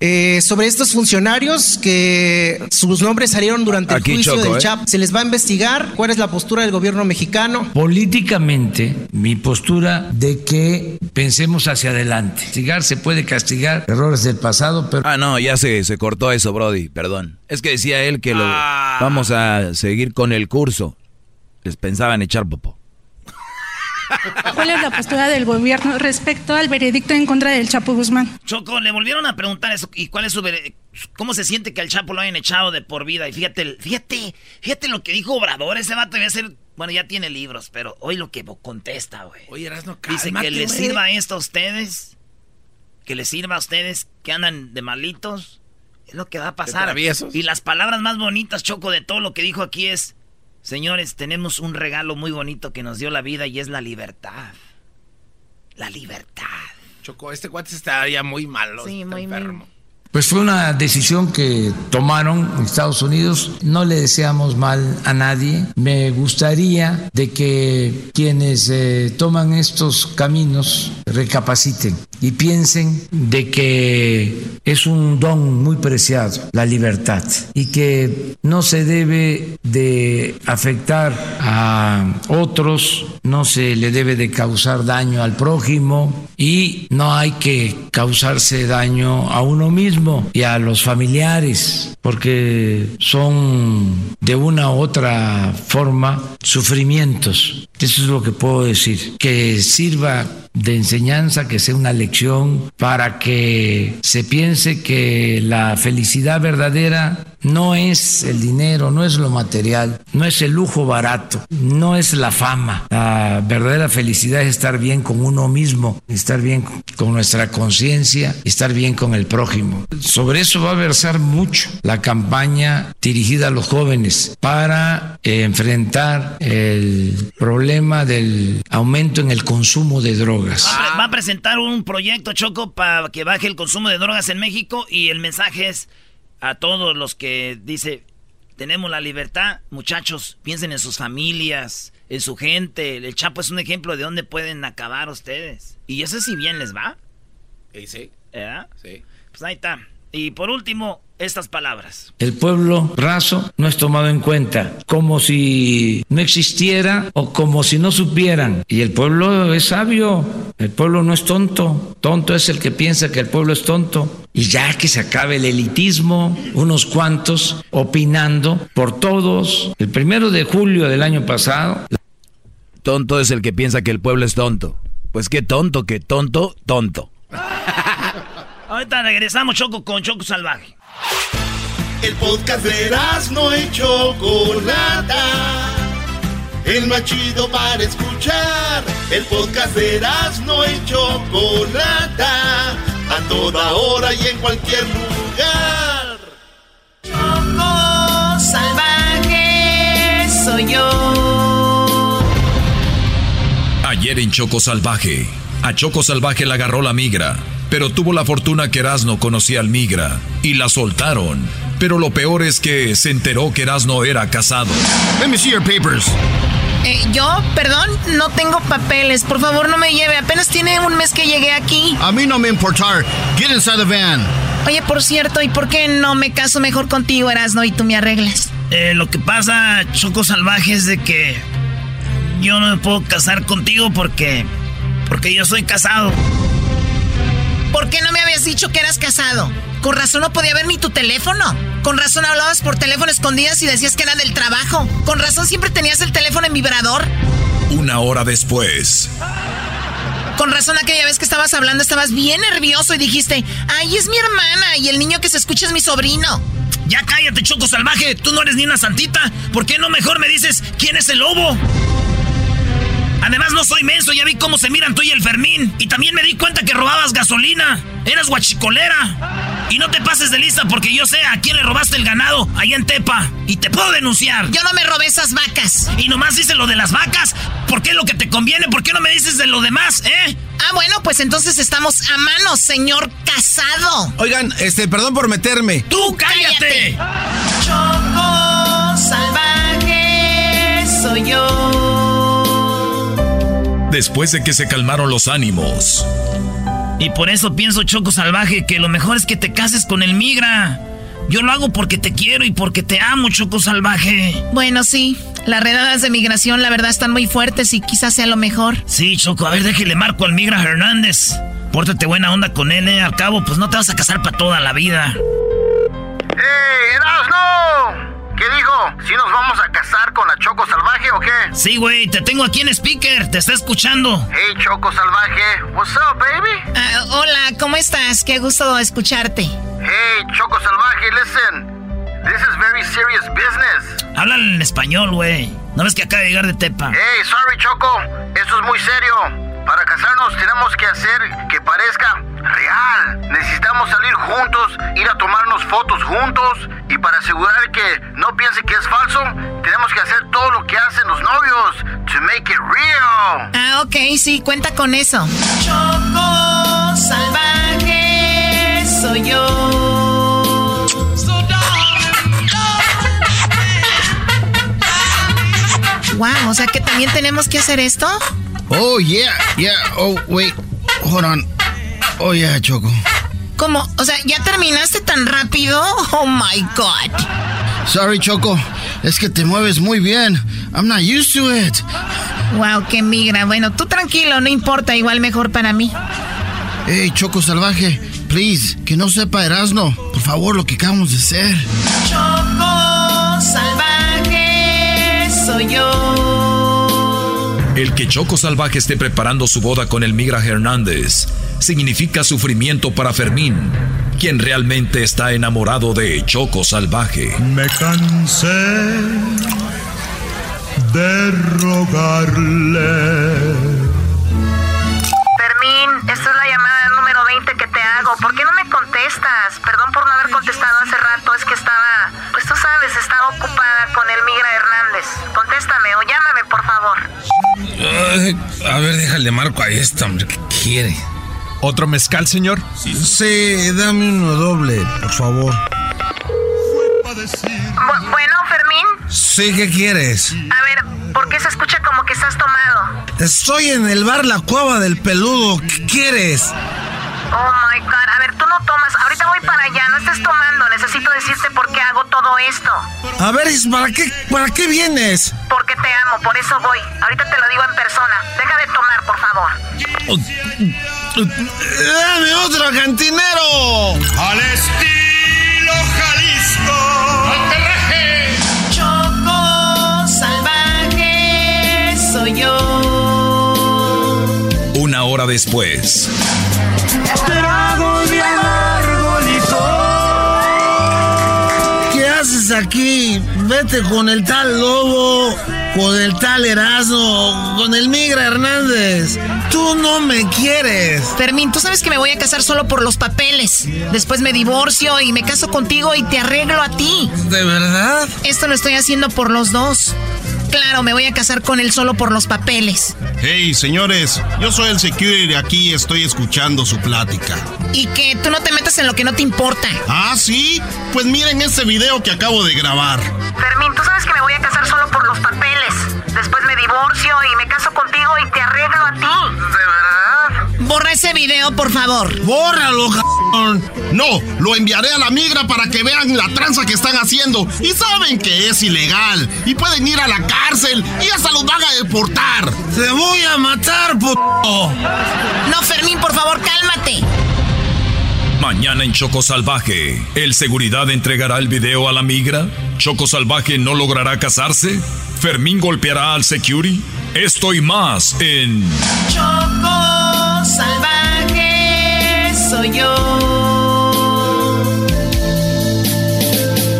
Eh, sobre estos funcionarios que sus nombres salieron durante el juicio del ¿eh? CHAP, ¿se les va a investigar? ¿Cuál es la postura del gobierno mexicano? Políticamente, mi postura de que pensemos hacia adelante. Castigar se puede castigar errores del pasado, pero... Ah, no, ya se, se cortó eso, Brody, perdón. Es que decía él que lo Ah. vamos a seguir con el curso. Les pensaban echar popó. ¿Cuál es la postura del gobierno respecto al veredicto en contra del Chapo Guzmán? Choco, le volvieron a preguntar eso. ¿Y cuál es su ¿Cómo se siente que al Chapo lo hayan echado de por vida? Y fíjate, fíjate, fíjate lo que dijo Obrador. Ese vato debe ser. Bueno, ya tiene libros, pero hoy lo que contesta, güey. Oye, Erasno, Dice que les sirva esto a ustedes. Que les sirva a ustedes que andan de malitos. Es lo que va a pasar. traviesos. Y las palabras más bonitas, Choco, de todo lo que dijo aquí es: Señores, tenemos un regalo muy bonito que nos dio la vida y es la libertad. La libertad. Choco, este cuate estaría muy malo. Sí, está muy, muy- enfermo. Pues fue una decisión que tomaron en Estados Unidos. No le deseamos mal a nadie. Me gustaría de que quienes eh, toman estos caminos recapaciten y piensen de que es un don muy preciado la libertad y que no se debe de afectar a otros, no se le debe de causar daño al prójimo y no hay que causarse daño a uno mismo y a los familiares, porque son de una u otra forma sufrimientos. Eso es lo que puedo decir. Que sirva de enseñanza, que sea una lección para que se piense que la felicidad verdadera no es el dinero, no es lo material, no es el lujo barato, no es la fama. La verdadera felicidad es estar bien con uno mismo, estar bien con nuestra conciencia, estar bien con el prójimo. Sobre eso va a versar mucho la campaña dirigida a los jóvenes para eh, enfrentar el problema del aumento en el consumo de drogas. Va a pre- Va a presentar un proyecto, Choco, para que baje el consumo de drogas en México y el mensaje es a todos los que dice tenemos la libertad. Muchachos, piensen en sus familias, en su gente. El Chapo es un ejemplo de dónde pueden acabar ustedes. Y eso si bien les va. ¿Y sí? Sí. Pues ahí está. Y por último, estas palabras. El pueblo raso no es tomado en cuenta, como si no existiera o como si no supieran. Y el pueblo es sabio, el pueblo no es tonto, tonto es el que piensa que el pueblo es tonto. Y ya que se acabe el elitismo, unos cuantos opinando por todos. El primero de julio del año pasado. Tonto es el que piensa que el pueblo es tonto. Pues qué tonto, qué tonto, tonto. <laughs> Ahorita regresamos, Choco, con Choco Salvaje. El podcast de no y Chocolata. El más chido para escuchar. El podcast de no y Chocolata. A toda hora y en cualquier lugar. Choco Salvaje soy yo. Ayer en Choco Salvaje. A Choco Salvaje le agarró la migra pero tuvo la fortuna que Erasno conocía al migra y la soltaron. Pero lo peor es que se enteró que Erasno era casado. Let me see your papers. Eh, yo, perdón, no tengo papeles. Por favor, no me lleve. Apenas tiene un mes que llegué aquí. A mí no me importar. Get inside the van. Oye, por cierto, ¿y por qué no me caso mejor contigo, Erasno, y tú me arreglas? Eh, lo que pasa, Choco Salvaje, es de que yo no me puedo casar contigo porque. Porque yo soy casado. ¿Por qué no me habías dicho que eras casado? Con razón no podía ver ni tu teléfono. Con razón hablabas por teléfono escondidas y decías que era del trabajo. Con razón siempre tenías el teléfono en vibrador. Una hora después. Con razón aquella vez que estabas hablando estabas bien nervioso y dijiste, ay, es mi hermana y el niño que se escucha es mi sobrino. Ya cállate, Choco Salvaje, tú no eres ni una santita. ¿Por qué no mejor me dices quién es el lobo? Además, no soy menso, ya vi cómo se miran tú y el Fermín. Y también me di cuenta que robabas gasolina. Eras guachicolera. Y no te pases de lista porque yo sé a quién le robaste el ganado allá en Tepa. Y te puedo denunciar. Yo no me robé esas vacas. Y nomás dices lo de las vacas. ¿Por qué lo que te conviene? ¿Por qué no me dices de lo demás, eh? Ah, bueno, pues entonces estamos a mano, señor casado. Oigan, este, perdón por meterme. ¡Tú cállate! cállate. Choco salvaje soy yo. Después de que se calmaron los ánimos. Y por eso pienso, Choco Salvaje, que lo mejor es que te cases con el migra. Yo lo hago porque te quiero y porque te amo, Choco Salvaje. Bueno, sí. Las redadas de migración, la verdad, están muy fuertes y quizás sea lo mejor. Sí, Choco, a ver, déjele marco al migra Hernández. Pórtate buena onda con él, ¿eh? Al cabo, pues no te vas a casar para toda la vida. ¡Ey, Erasno! ¿Qué dijo? ¿Si nos vamos a casar con la Choco Salvaje o qué? Sí, güey, te tengo aquí en speaker, te está escuchando. Hey, Choco Salvaje, what's up, baby? Ah, hola, ¿cómo estás? Qué gusto escucharte. Hey, Choco Salvaje, listen. This is very serious business. Háblale en español, güey. ¿No ves que acaba de llegar de Tepa? Hey, sorry, Choco. Esto es muy serio. Para casarnos tenemos que hacer que parezca real. Necesitamos salir juntos, ir a tomarnos fotos juntos y para asegurar que no piense que es falso, tenemos que hacer todo lo que hacen los novios to make it real. Ah, ok, sí, cuenta con eso. Choco salvaje soy yo. Wow, o sea que también tenemos que hacer esto. Oh, yeah, yeah. Oh, wait. Hold on. Oh, yeah, Choco. ¿Cómo? O sea, ¿ya terminaste tan rápido? Oh, my God. Sorry, Choco. Es que te mueves muy bien. I'm not used to it. Wow, qué migra. Bueno, tú tranquilo, no importa. Igual mejor para mí. Hey, Choco Salvaje. Please, que no sepa Erasno. Por favor, lo que acabamos de hacer. Choco Salvaje soy yo. El que Choco Salvaje esté preparando su boda con el Migra Hernández significa sufrimiento para Fermín, quien realmente está enamorado de Choco Salvaje. Me cansé de rogarle. Fermín, esta es la llamada número 20 que te hago. ¿Por qué no me contestas? Perdón por no haber contestado hace rato, es que estaba, pues tú sabes, estaba ocupada con el Migra Hernández. Contéstame o llámame, por favor a ver, déjale marco a esta, hombre, ¿qué quiere? ¿Otro mezcal, señor? Sí, dame uno doble, por favor. bueno, Sí, ¿qué quieres? A ver, ¿por qué se escucha como que estás tomado? Estoy en el bar La Cueva del Peludo. ¿Qué quieres? Oh my god, a ver, tú no tomas. Ahorita voy para allá, no estés tomando. Necesito decirte por qué hago todo esto. A ver, ¿para qué, ¿para qué vienes? Porque te amo, por eso voy. Ahorita te lo digo en persona. Deja de tomar, por favor. ¡Dame otro cantinero! Al estilo Jalisco. Choco salvaje soy yo. Una hora después. Aquí? Vete con el tal Lobo, con el tal Erasmo, con el Migra Hernández. Tú no me quieres. Fermín, tú sabes que me voy a casar solo por los papeles. Después me divorcio y me caso contigo y te arreglo a ti. ¿De verdad? Esto lo estoy haciendo por los dos. Claro, me voy a casar con él solo por los papeles. Hey, señores, yo soy el security de aquí y estoy escuchando su plática. Y que tú no te metas en lo que no te importa. ¿Ah, sí? Pues miren este video que acabo de grabar. Fermín, tú sabes que me voy a casar solo por los papeles. Después me divorcio y me caso contigo y te arreglo a ti. Borra ese video, por favor. ¡Bórralo, cabrón! No, lo enviaré a la migra para que vean la tranza que están haciendo. Y saben que es ilegal. Y pueden ir a la cárcel y hasta los van a deportar. ¡Te voy a matar, puto! No, Fermín, por favor, cálmate. Mañana en Choco Salvaje, ¿el seguridad entregará el video a la migra? ¿Choco Salvaje no logrará casarse? ¿Fermín golpeará al security? Esto y más en Choco salvaje soy yo.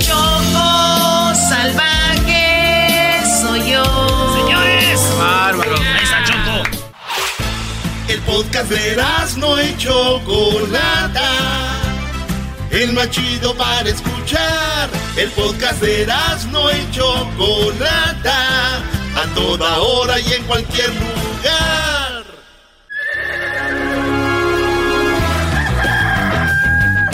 Choco salvaje soy yo. Señores. Bárbaro. Ahí está Choco. El podcast de no y Chocolata. El más chido para escuchar. El podcast de no y Chocolata. A toda hora y en cualquier lugar.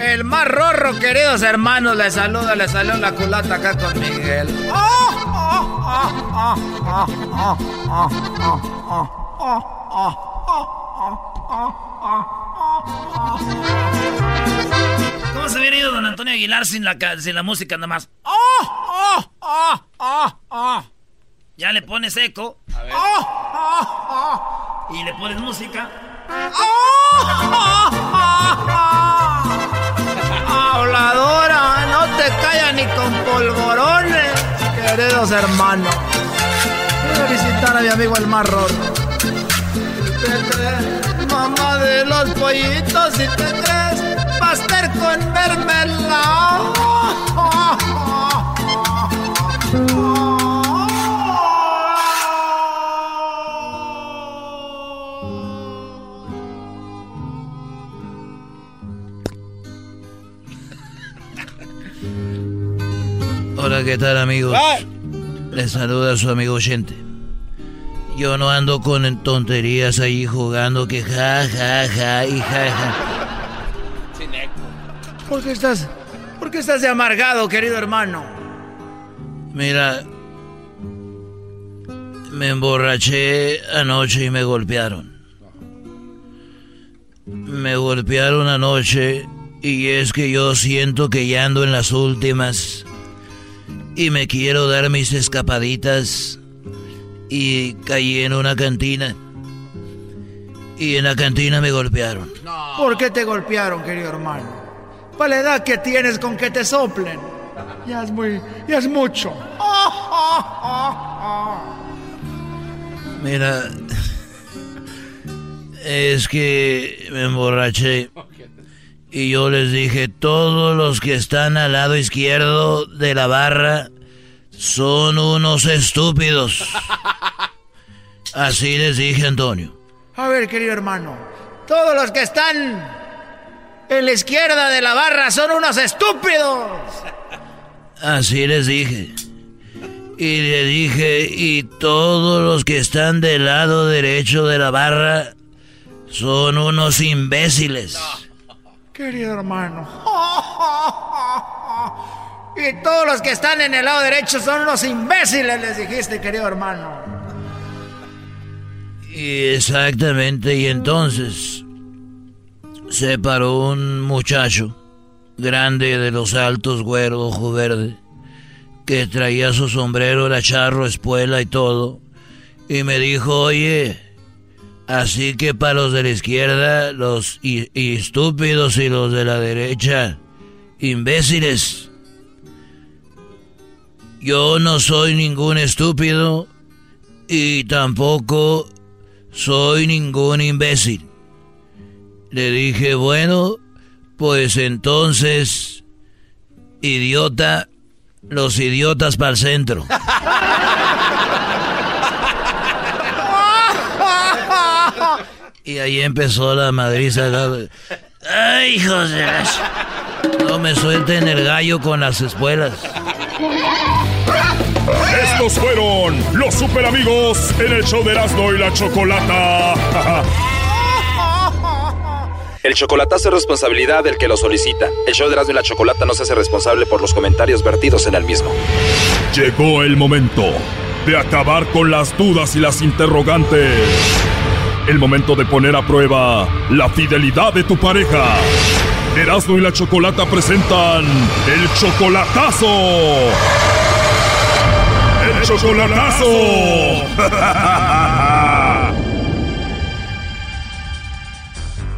El más rorro, queridos hermanos, les saluda, les saluda la culata acá con Miguel. ¿Cómo se hubiera ido don Antonio Aguilar sin la, sin la música nada más? Ya le pones eco. Y le pones música. <laughs> hermanos. Voy a visitar a mi amigo el más rorro. ¿Te crees, mamá de los pollitos, si te crees, pastel con mermelada. Hola, ¿qué tal amigos? Les saluda su amigo oyente. Yo no ando con tonterías ahí jugando que ja, ja, ja y ja, ja. ¿Por qué estás, por qué estás de amargado, querido hermano? Mira, me emborraché anoche y me golpearon. Me golpearon anoche y es que yo siento que ya ando en las últimas y me quiero dar mis escapaditas y caí en una cantina y en la cantina me golpearon. ¿Por qué te golpearon, querido hermano? Para la edad que tienes con que te soplen. Ya es muy, ya es mucho. Mira, es que me emborraché y yo les dije, todos los que están al lado izquierdo de la barra son unos estúpidos. <laughs> Así les dije, Antonio. A ver, querido hermano, todos los que están en la izquierda de la barra son unos estúpidos. Así les dije. Y le dije, y todos los que están del lado derecho de la barra son unos imbéciles. Querido hermano. <laughs> Y todos los que están en el lado derecho son unos imbéciles, les dijiste, querido hermano. Y exactamente, y entonces se paró un muchacho grande de los altos, güero, ojo verde, que traía su sombrero, la charro, espuela y todo, y me dijo, oye, así que para los de la izquierda, los estúpidos y los de la derecha, imbéciles. Yo no soy ningún estúpido y tampoco soy ningún imbécil. Le dije, bueno, pues entonces, idiota, los idiotas para el centro. <laughs> y ahí empezó la madriza. ¡Ay, hijos de No me suelten el gallo con las espuelas. Estos fueron los super amigos en el show de Erasmo y la Chocolata. <laughs> El chocolatazo es responsabilidad del que lo solicita. El show de Erasmo y la Chocolata no se hace responsable por los comentarios vertidos en el mismo. Llegó el momento de acabar con las dudas y las interrogantes. El momento de poner a prueba la fidelidad de tu pareja. Erasmo y la Chocolata presentan el chocolatazo. ¡El chocolatazo! <laughs>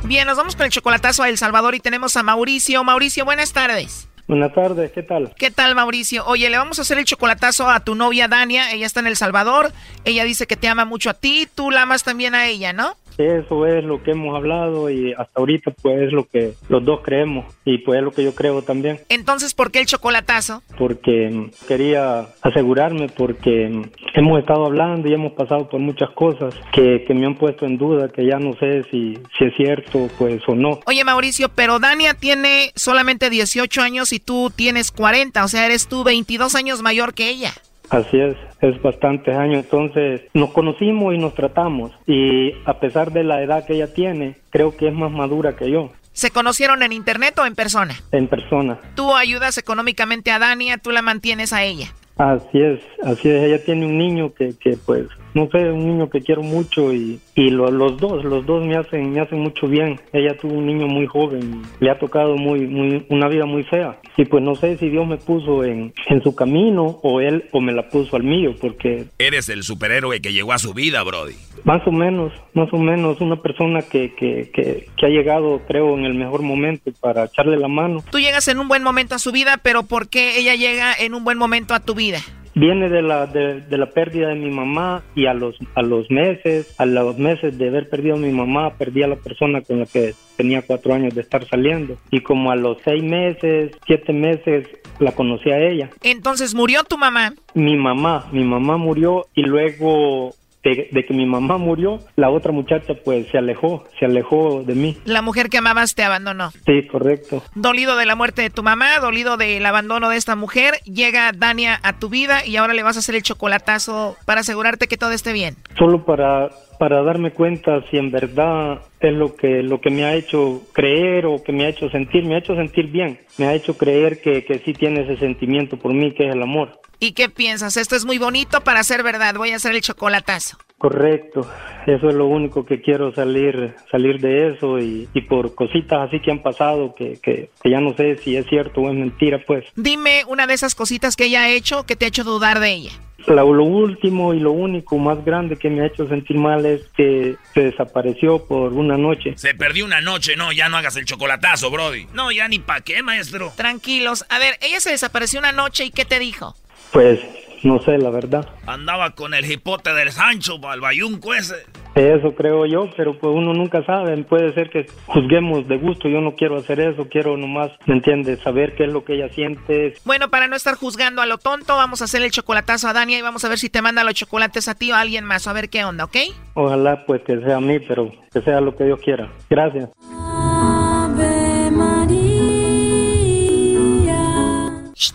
Bien, nos vamos con el chocolatazo a El Salvador y tenemos a Mauricio. Mauricio, buenas tardes. Buenas tardes, ¿qué tal? ¿Qué tal, Mauricio? Oye, le vamos a hacer el chocolatazo a tu novia Dania. Ella está en El Salvador. Ella dice que te ama mucho a ti. Tú la amas también a ella, ¿no? Eso es lo que hemos hablado y hasta ahorita pues es lo que los dos creemos y pues es lo que yo creo también. Entonces, ¿por qué el chocolatazo? Porque mm, quería asegurarme porque mm, hemos estado hablando y hemos pasado por muchas cosas que, que me han puesto en duda, que ya no sé si, si es cierto pues o no. Oye Mauricio, pero Dania tiene solamente 18 años y tú tienes 40, o sea, eres tú 22 años mayor que ella. Así es, es bastantes años. Entonces nos conocimos y nos tratamos. Y a pesar de la edad que ella tiene, creo que es más madura que yo. ¿Se conocieron en internet o en persona? En persona. Tú ayudas económicamente a Dania, tú la mantienes a ella. Así es, así es. Ella tiene un niño que, que pues no sé, un niño que quiero mucho y, y los dos, los dos me hacen, me hacen mucho bien. Ella tuvo un niño muy joven, le ha tocado muy, muy, una vida muy fea. Y pues no sé si Dios me puso en, en su camino o él o me la puso al mío, porque... Eres el superhéroe que llegó a su vida, Brody. Más o menos, más o menos, una persona que, que, que, que ha llegado, creo, en el mejor momento para echarle la mano. Tú llegas en un buen momento a su vida, pero ¿por qué ella llega en un buen momento a tu vida? Viene de la, de, de, la pérdida de mi mamá y a los, a los meses, a los meses de haber perdido a mi mamá, perdí a la persona con la que tenía cuatro años de estar saliendo. Y como a los seis meses, siete meses, la conocí a ella. Entonces, ¿murió tu mamá? Mi mamá, mi mamá murió y luego de, de, que mi mamá murió, la otra muchacha pues se alejó, se alejó de mí. La mujer que amabas te abandonó. Sí, correcto. Dolido de la muerte de tu mamá, dolido del abandono de esta mujer, llega Dania a tu vida y ahora le vas a hacer el chocolatazo para asegurarte que todo esté bien. Solo para para darme cuenta si en verdad es lo que lo que me ha hecho creer o que me ha hecho sentir, me ha hecho sentir bien, me ha hecho creer que, que sí tiene ese sentimiento por mí que es el amor. ¿Y qué piensas? Esto es muy bonito para ser verdad, voy a hacer el chocolatazo. Correcto, eso es lo único que quiero salir salir de eso y, y por cositas así que han pasado que, que, que, ya no sé si es cierto o es mentira pues. Dime una de esas cositas que ella ha hecho que te ha hecho dudar de ella. Lo, lo, último y lo único más grande que me ha hecho sentir mal es que se desapareció por una noche. Se perdió una noche, no, ya no hagas el chocolatazo, Brody. No, ya ni pa' qué, maestro. Tranquilos. A ver, ella se desapareció una noche y ¿qué te dijo? Pues no sé, la verdad. Andaba con el hipote del Sancho, el bayunco ese. Eso creo yo, pero pues uno nunca sabe. Puede ser que juzguemos de gusto. Yo no quiero hacer eso. Quiero nomás, ¿me entiendes? Saber qué es lo que ella siente. Bueno, para no estar juzgando a lo tonto, vamos a hacer el chocolatazo a Dania y vamos a ver si te manda los chocolates a ti o a alguien más. A ver qué onda, ¿ok? Ojalá pues que sea a mí, pero que sea lo que Dios quiera. Gracias.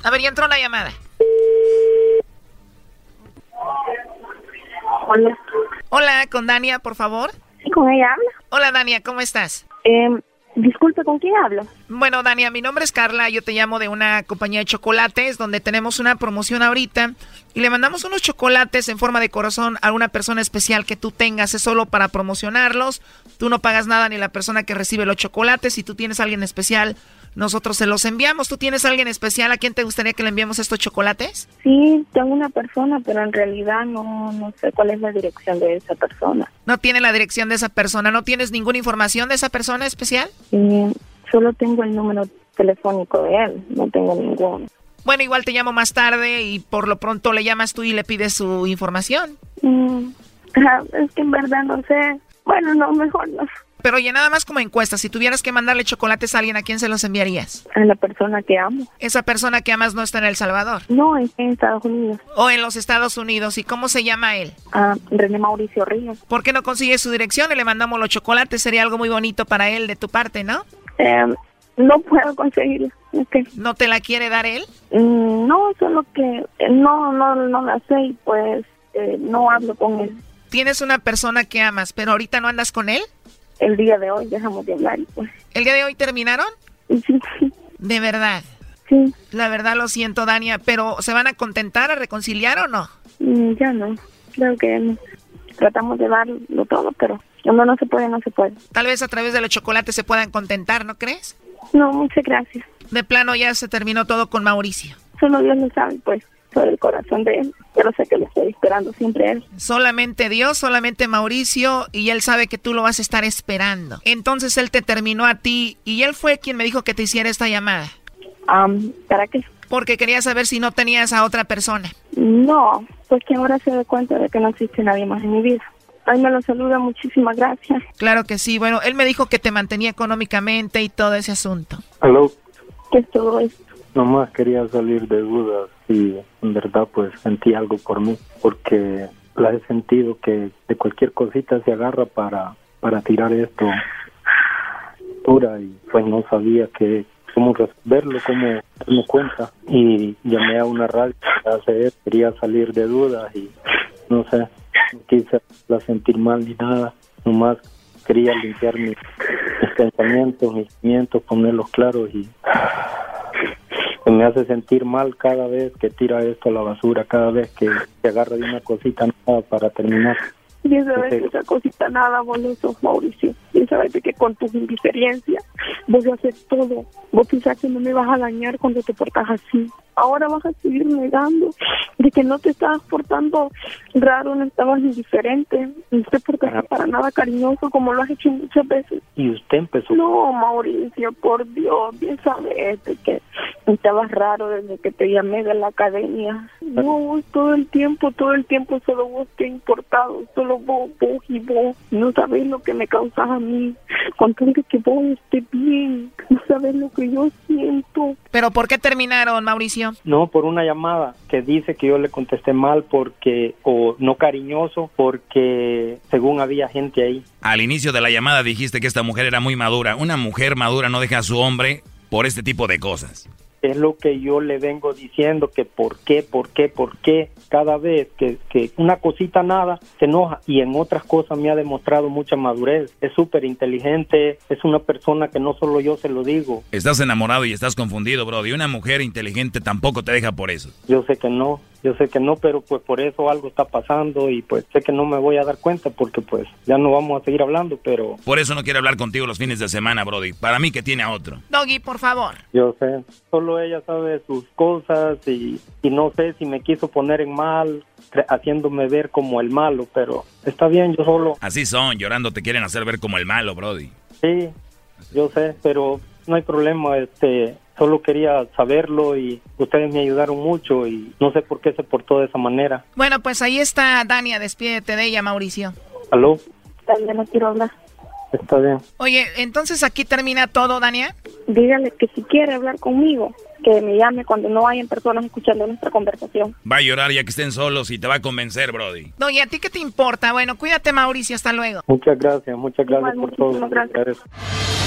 A ver, ya entró la llamada. Hola. Hola, con Dania, por favor. Sí, con ella habla. Hola, Dania, ¿cómo estás? Eh, disculpe, ¿con quién hablo? Bueno, Dania, mi nombre es Carla, yo te llamo de una compañía de chocolates donde tenemos una promoción ahorita y le mandamos unos chocolates en forma de corazón a una persona especial que tú tengas, es solo para promocionarlos, tú no pagas nada ni la persona que recibe los chocolates, si tú tienes a alguien especial, nosotros se los enviamos. ¿Tú tienes a alguien especial a quien te gustaría que le enviemos estos chocolates? Sí, tengo una persona, pero en realidad no, no sé cuál es la dirección de esa persona. No tiene la dirección de esa persona, ¿no tienes ninguna información de esa persona especial? Sí, solo tengo el número telefónico de él, no tengo ninguno. Bueno, igual te llamo más tarde y por lo pronto le llamas tú y le pides su información. Mm, <laughs> es que en verdad no sé. Bueno, no, mejor no. Pero oye, nada más como encuesta, si tuvieras que mandarle chocolates a alguien, ¿a quién se los enviarías? A la persona que amo. Esa persona que amas no está en El Salvador. No, en Estados Unidos. O en los Estados Unidos. ¿Y cómo se llama él? Ah, René Mauricio Ríos. ¿Por qué no consigues su dirección y le mandamos los chocolates? Sería algo muy bonito para él de tu parte, ¿no? Eh, no puedo conseguirlo. Okay. ¿No te la quiere dar él? Mm, no, solo que eh, no, no, no la sé y pues eh, no hablo con él. Tienes una persona que amas, pero ahorita no andas con él? El día de hoy dejamos de hablar. Pues. ¿El día de hoy terminaron? Sí, sí. ¿De verdad? Sí. La verdad lo siento, Dania, pero ¿se van a contentar, a reconciliar o no? Mm, ya no, creo que no. Tratamos de darlo todo, pero cuando no se puede, no se puede. Tal vez a través de los chocolates se puedan contentar, ¿no crees? No, muchas gracias. De plano ya se terminó todo con Mauricio. Solo Dios lo sabe, pues el corazón de él. Pero sé que lo estoy esperando siempre él. Solamente Dios, solamente Mauricio, y él sabe que tú lo vas a estar esperando. Entonces él te terminó a ti y él fue quien me dijo que te hiciera esta llamada. ¿Para qué? Porque quería saber si no tenías a otra persona. No, pues que ahora se da cuenta de que no existe nadie más en mi vida. Ay, me lo saluda, muchísimas gracias. Claro que sí. Bueno, él me dijo que te mantenía económicamente y todo ese asunto. ¿Aló? ¿Qué es todo esto? Nomás quería salir de dudas y en verdad pues sentí algo por mí, porque la he sentido que de cualquier cosita se agarra para, para tirar esto y pues no sabía que cómo resolverlo, cómo darme cuenta. Y llamé a una radio hacer, quería salir de dudas y no sé, no quise la sentir mal ni nada, nomás quería limpiar mis, mis pensamientos, mis sentimientos, ponerlos claros y me hace sentir mal cada vez que tira esto a la basura, cada vez que se agarra de una cosita nada para terminar. Y esa vez esa cosita nada, boludo, Mauricio. Y sabes que con tu indiferencia vos haces todo. Vos pensás que no me vas a dañar cuando te portas así. Ahora vas a seguir negando de que no te estabas portando raro, no estabas indiferente, no te portaste para nada cariñoso como lo has hecho muchas veces. Y usted empezó. No, Mauricio, por Dios, bien sabes que estabas raro desde que te llamé de la academia. No, todo el tiempo, todo el tiempo solo vos te ha importado, solo vos, vos y vos. No sabés lo que me causas a mí, con tal de que vos estés bien. No sabés lo que yo siento. ¿Pero por qué terminaron, Mauricio? No, por una llamada que dice que yo le contesté mal porque, o no cariñoso, porque según había gente ahí. Al inicio de la llamada dijiste que esta mujer era muy madura. Una mujer madura no deja a su hombre por este tipo de cosas. Es lo que yo le vengo diciendo, que por qué, por qué, por qué, cada vez que, que una cosita nada se enoja y en otras cosas me ha demostrado mucha madurez. Es súper inteligente, es una persona que no solo yo se lo digo. Estás enamorado y estás confundido, bro. Y una mujer inteligente tampoco te deja por eso. Yo sé que no, yo sé que no, pero pues por eso algo está pasando y pues sé que no me voy a dar cuenta porque pues ya no vamos a seguir hablando, pero... Por eso no quiero hablar contigo los fines de semana, Brody. Para mí que tiene a otro. Doggy, por favor. Yo sé, solo ella sabe sus cosas y, y no sé si me quiso poner en mal, haciéndome ver como el malo, pero está bien, yo solo... Así son, llorando te quieren hacer ver como el malo, Brody. Sí, yo sé, pero no hay problema, este, solo quería saberlo y ustedes me ayudaron mucho y no sé por qué se portó de esa manera. Bueno, pues ahí está Dania, despídete de ella, Mauricio. ¿Aló? ya no quiero hablar. Está bien. Oye, entonces aquí termina todo, Dania. Dígale que si quiere hablar conmigo, que me llame cuando no hayan personas escuchando nuestra conversación. Va a llorar ya que estén solos y te va a convencer, Brody. No, ¿y a ti qué te importa? Bueno, cuídate, Mauricio, hasta luego. Muchas gracias, muchas gracias por todo. muchísimas gracias.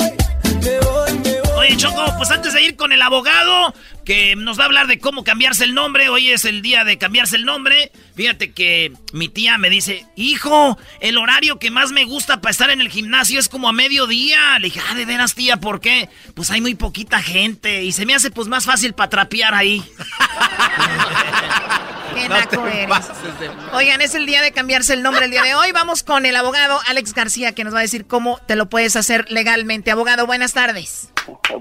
Oye, Choco, pues antes de ir con el abogado que nos va a hablar de cómo cambiarse el nombre, hoy es el día de cambiarse el nombre. Fíjate que mi tía me dice, hijo, el horario que más me gusta para estar en el gimnasio es como a mediodía. Le dije, ah, de veras, tía, ¿por qué? Pues hay muy poquita gente y se me hace pues más fácil para trapear ahí. <laughs> Qué naco eres. Oigan, es el día de cambiarse el nombre el día de hoy. Vamos con el abogado Alex García que nos va a decir cómo te lo puedes hacer legalmente. Abogado, buenas tardes.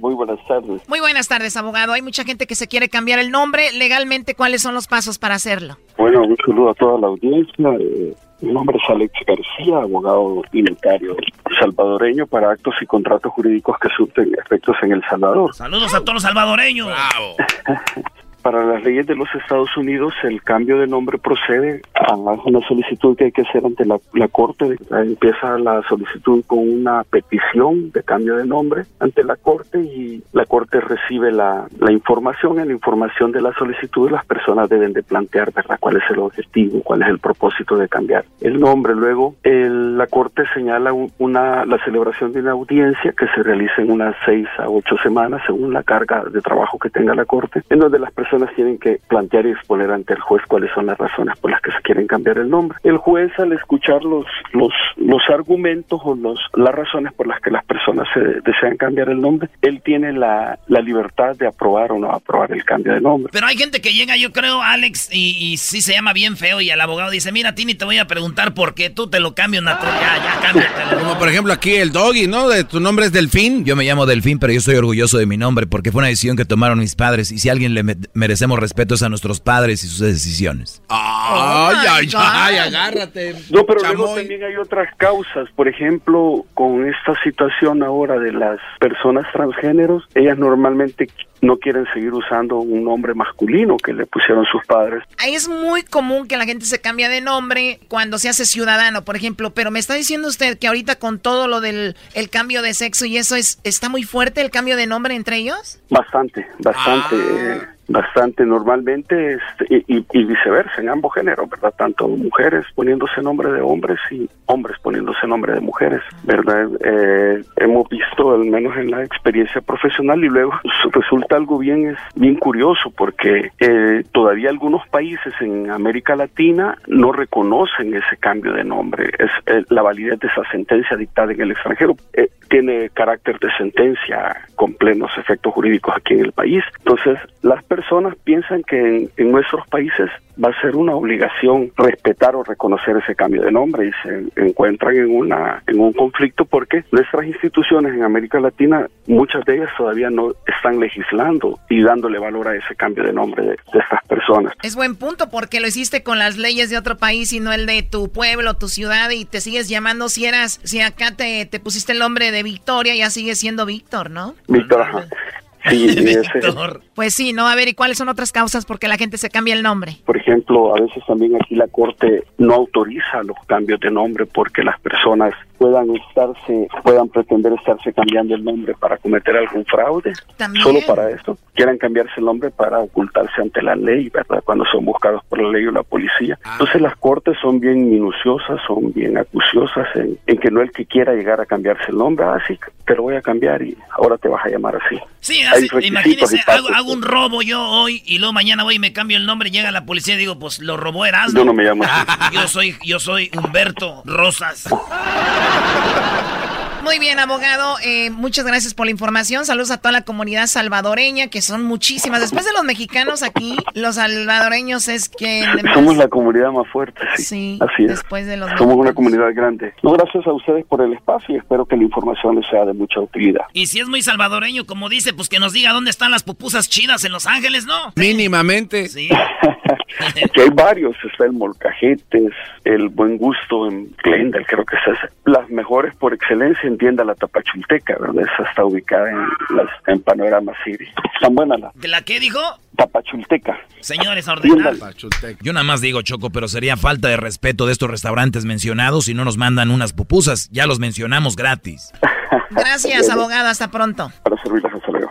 Muy buenas tardes. Muy buenas tardes, abogado. Hay mucha gente que se quiere cambiar el nombre. Legalmente, ¿cuáles son los pasos para hacerlo? Bueno, un saludo a toda la audiencia. Eh, mi nombre es Alex García, abogado y notario salvadoreño para actos y contratos jurídicos que surten efectos en El Salvador. Saludos a todos los salvadoreños. <laughs> Para las leyes de los Estados Unidos, el cambio de nombre procede a una solicitud que hay que hacer ante la, la Corte. Empieza la solicitud con una petición de cambio de nombre ante la Corte y la Corte recibe la, la información. En la información de la solicitud, las personas deben de plantear ¿verdad? cuál es el objetivo, cuál es el propósito de cambiar el nombre. Luego, el- la Corte señala un- una, la celebración de una audiencia que se realiza en unas seis a ocho semanas, según la carga de trabajo que tenga la Corte, en donde las personas tienen que plantear y exponer ante el juez cuáles son las razones por las que se quieren cambiar el nombre. El juez, al escuchar los, los, los argumentos o los, las razones por las que las personas se desean cambiar el nombre, él tiene la, la libertad de aprobar o no aprobar el cambio de nombre. Pero hay gente que llega, yo creo, Alex, y, y sí se llama bien feo y el abogado dice, mira, Tini, te voy a preguntar por qué tú te lo cambio natural. Ya, ya, <laughs> cámbiatelo. Como por ejemplo aquí el doggy, ¿no? De tu nombre es Delfín. Yo me llamo Delfín, pero yo estoy orgulloso de mi nombre porque fue una decisión que tomaron mis padres. Y si alguien le me- merecemos respeto es a nuestros padres y sus decisiones. Ay, Oh ay, ay, agárrate. No, pero luego también hay otras causas. Por ejemplo, con esta situación ahora de las personas transgéneros, ellas normalmente no quieren seguir usando un nombre masculino que le pusieron sus padres. Ahí es muy común que la gente se cambia de nombre cuando se hace ciudadano, por ejemplo. Pero me está diciendo usted que ahorita con todo lo del el cambio de sexo y eso es está muy fuerte el cambio de nombre entre ellos. Bastante, bastante, eh, bastante. Normalmente este, y, y- viceversa, en ambos géneros, ¿verdad? Tanto mujeres poniéndose nombre de hombres y hombres poniéndose nombre de mujeres, ¿verdad? Eh, hemos visto, al menos en la experiencia profesional, y luego <laughs> resulta algo bien, bien curioso porque eh, todavía algunos países en América Latina no reconocen ese cambio de nombre. Es eh, la validez de esa sentencia dictada en el extranjero. eh, tiene carácter de sentencia con plenos efectos jurídicos aquí en el país. Entonces, las personas piensan que en, en nuestros países va a ser una obligación respetar o reconocer ese cambio de nombre y se encuentran en una en un conflicto porque nuestras instituciones en América Latina muchas de ellas todavía no están legislando y dándole valor a ese cambio de nombre de, de estas personas. Es buen punto porque lo hiciste con las leyes de otro país y no el de tu pueblo, tu ciudad y te sigues llamando si eras si acá te, te pusiste el nombre de Victoria ya sigues siendo Víctor, ¿no? Víctor, ajá. Sí, <laughs> Pues sí, no, a ver, ¿y cuáles son otras causas por qué la gente se cambia el nombre? Por ejemplo, a veces también aquí la Corte no autoriza los cambios de nombre porque las personas puedan estarse, puedan pretender estarse cambiando el nombre para cometer algún fraude. También. Solo para eso. Quieran cambiarse el nombre para ocultarse ante la ley, ¿verdad? Cuando son buscados por la ley o la policía. Entonces las Cortes son bien minuciosas, son bien acuciosas en, en que no el que quiera llegar a cambiarse el nombre, ah, sí, te lo voy a cambiar y ahora te vas a llamar así. Sí, así, imagínese, hago, hago un robo yo hoy y luego mañana voy y me cambio el nombre, llega la policía y digo, pues lo robó Erasmo. Yo no me llamo así. <laughs> Yo soy, yo soy Humberto Rosas. <laughs> Muy bien, abogado. Eh, muchas gracias por la información. Saludos a toda la comunidad salvadoreña, que son muchísimas. Después de los mexicanos aquí, los salvadoreños es que... Somos la comunidad más fuerte, sí. Así es. Después de los Somos una comunidad grande. No, gracias a ustedes por el espacio y espero que la información les sea de mucha utilidad. Y si es muy salvadoreño, como dice, pues que nos diga dónde están las pupusas chidas en Los Ángeles, ¿no? Mínimamente. Sí. <laughs> <laughs> que hay varios, está el Molcajetes, el Buen Gusto en Glendale, creo que es las mejores por excelencia en tienda La Tapachulteca, ¿verdad? Esa está ubicada en, las, en Panorama City. Están buenas las. ¿De la qué dijo? Tapachulteca. Señores, ordenar. Yo nada más digo, Choco, pero sería falta de respeto de estos restaurantes mencionados si no nos mandan unas pupusas. Ya los mencionamos gratis. <laughs> Gracias, abogado. Hasta pronto. Para servirles, hasta luego.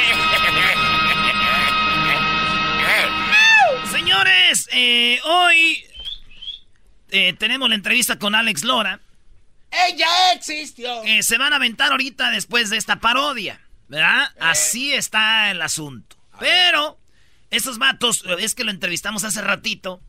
Señores, eh, hoy eh, tenemos la entrevista con Alex Lora. ¡Ella existió! Eh, se van a aventar ahorita después de esta parodia, ¿verdad? Así está el asunto. Pero, estos vatos, es que lo entrevistamos hace ratito.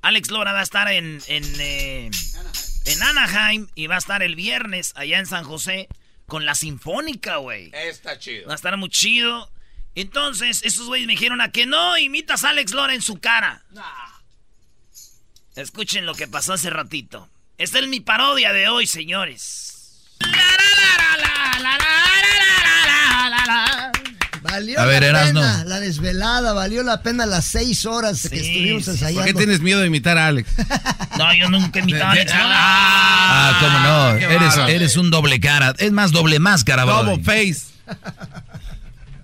Alex Lora va a estar en, en, en Anaheim y va a estar el viernes allá en San José con la Sinfónica, güey. Está chido. Va a estar muy chido. Entonces, esos güeyes me dijeron a que no imitas a Alex Lora en su cara. Escuchen lo que pasó hace ratito. Esta es mi parodia de hoy, señores. Valió A ver, la Erasno. pena la desvelada, valió la pena las seis horas que estuvimos ensayando. ¿Por qué tienes miedo de imitar a Alex? <laughs> No, yo nunca he imitado a Alex Lora. Ah, cómo no. qué Eres, eres un doble cara. Es más, doble máscara. Double face. <laughs>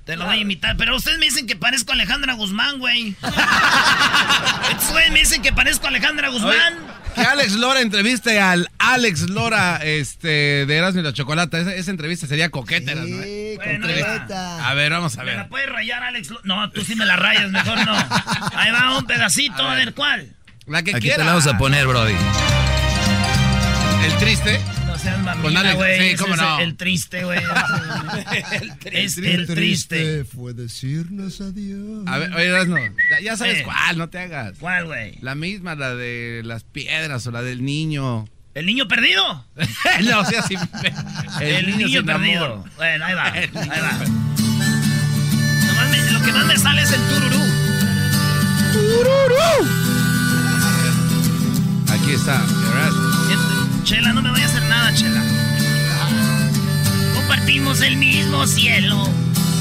Te lo voy a imitar, pero ustedes me dicen que parezco a Alejandra Guzmán, güey. <laughs> Estos güeyes me dicen que parezco a Alejandra Guzmán. Que Alex Lora entreviste al Alex Lora este, de Erasmo y la Chocolata. Esa, esa entrevista sería coqueta, ¿no? eh? Bueno, ahí va. A ver, vamos a ¿Me la ver. puedes rayar, Alex? Lo- No, tú sí me la rayas, mejor no. Ahí va un pedacito, a ver, ¿cuál? La que Aquí quiera. te la vamos a poner, Brody. El triste. No seas Con mamila, güey. sí, cómo no. El triste, güey. <laughs> es el triste. fue decirnos adiós. A ver, oye, Erasmo, ya- sabes Eh. cuál, no te hagas. ¿Cuál, güey? La misma, la de las piedras o la del niño. ¿El niño perdido? <laughs> no, o sea, sí. El, niño, sin perdido. amor. Bueno, ahí va. <laughs> El Ahí niño va. Me- lo que más me sale es el tururú. Aquí está. Chela, no me voy a hacer nada, Chela. Compartimos el mismo cielo,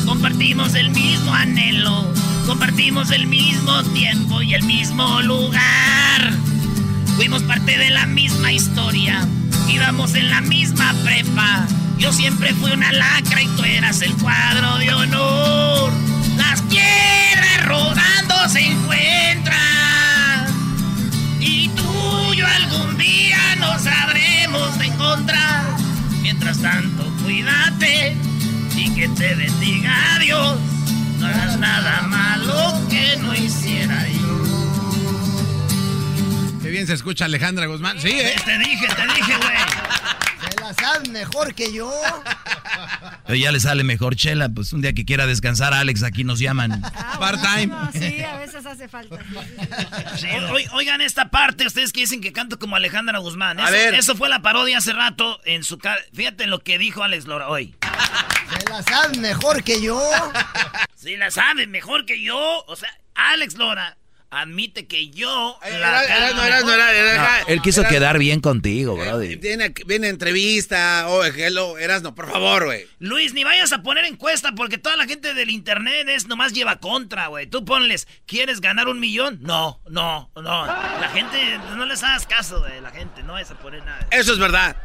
compartimos el mismo anhelo, compartimos el mismo tiempo y el mismo lugar. Fuimos parte de la misma historia, íbamos en la misma prepa. Yo siempre fui una lacra y tú eras el cuadro de honor. Las piedras rodando se encuentran. Y tú y yo algún día nos de encontrar. Mientras tanto, cuídate y que te bendiga Dios. No hagas nada malo que no hiciera yo. Qué bien se escucha Alejandra Guzmán. Sí, ¿eh? Te dije, te dije, güey. Se mejor que yo. Pero ya le sale mejor, Chela. Pues un día que quiera descansar, Alex, aquí nos llaman. Part-time. No, sí, a veces hace falta. Sí, oigan esta parte, ustedes que dicen que canto como Alejandra Guzmán. A Eso, ver. eso fue la parodia hace rato en su cara. Fíjate lo que dijo Alex Lora hoy. Se la saben mejor que yo. Si la saben mejor que yo. O sea, Alex Lora admite que yo la era- era- canto no, era- no, mejor. era- era- No, él quiso Era- quedar bien contigo, Brody. Viene, viene entrevista. Oh, hello, Erasmo, por favor, güey. Luis, ni vayas a poner encuesta porque toda la gente del internet es nomás lleva contra, güey. Tú ponles, ¿quieres ganar un millón? No, no, no. La gente, no les hagas caso, güey. La gente, no vayas a poner nada. Eso es verdad.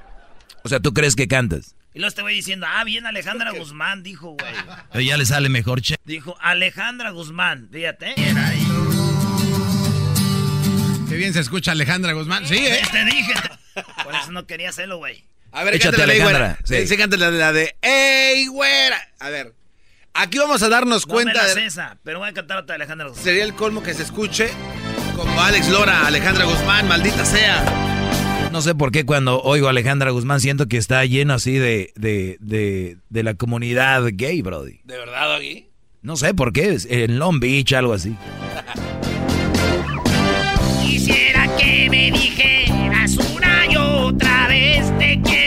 O sea, ¿tú crees que cantas? Y luego te voy diciendo, ah, bien Alejandra Guzmán, dijo, güey. Pero ya le sale mejor, Chela. Dijo Alejandra Guzmán, fíjate. Era ahí. Qué bien se escucha Alejandra Guzmán. Sí, ¿eh? Te dije. Por eso no quería hacerlo, güey. A ver, Échate, cántale, Alejandra. güera. Sí. Sí, cántale la de ¡Ey, güera! A ver, aquí vamos a darnos No me cuenta la de... esa, pero voy a cantar otra de Alejandra Guzmán. Sería el colmo que se escuche como Alex Lora, Alejandra Guzmán, maldita sea. No sé por qué cuando oigo a Alejandra Guzmán siento que está lleno así de, de, de, de la comunidad gay, Brody. ¿De verdad, aquí? No sé por qué, en Long Beach, algo así. <laughs> Que me dijeras una y otra vez Te quiero,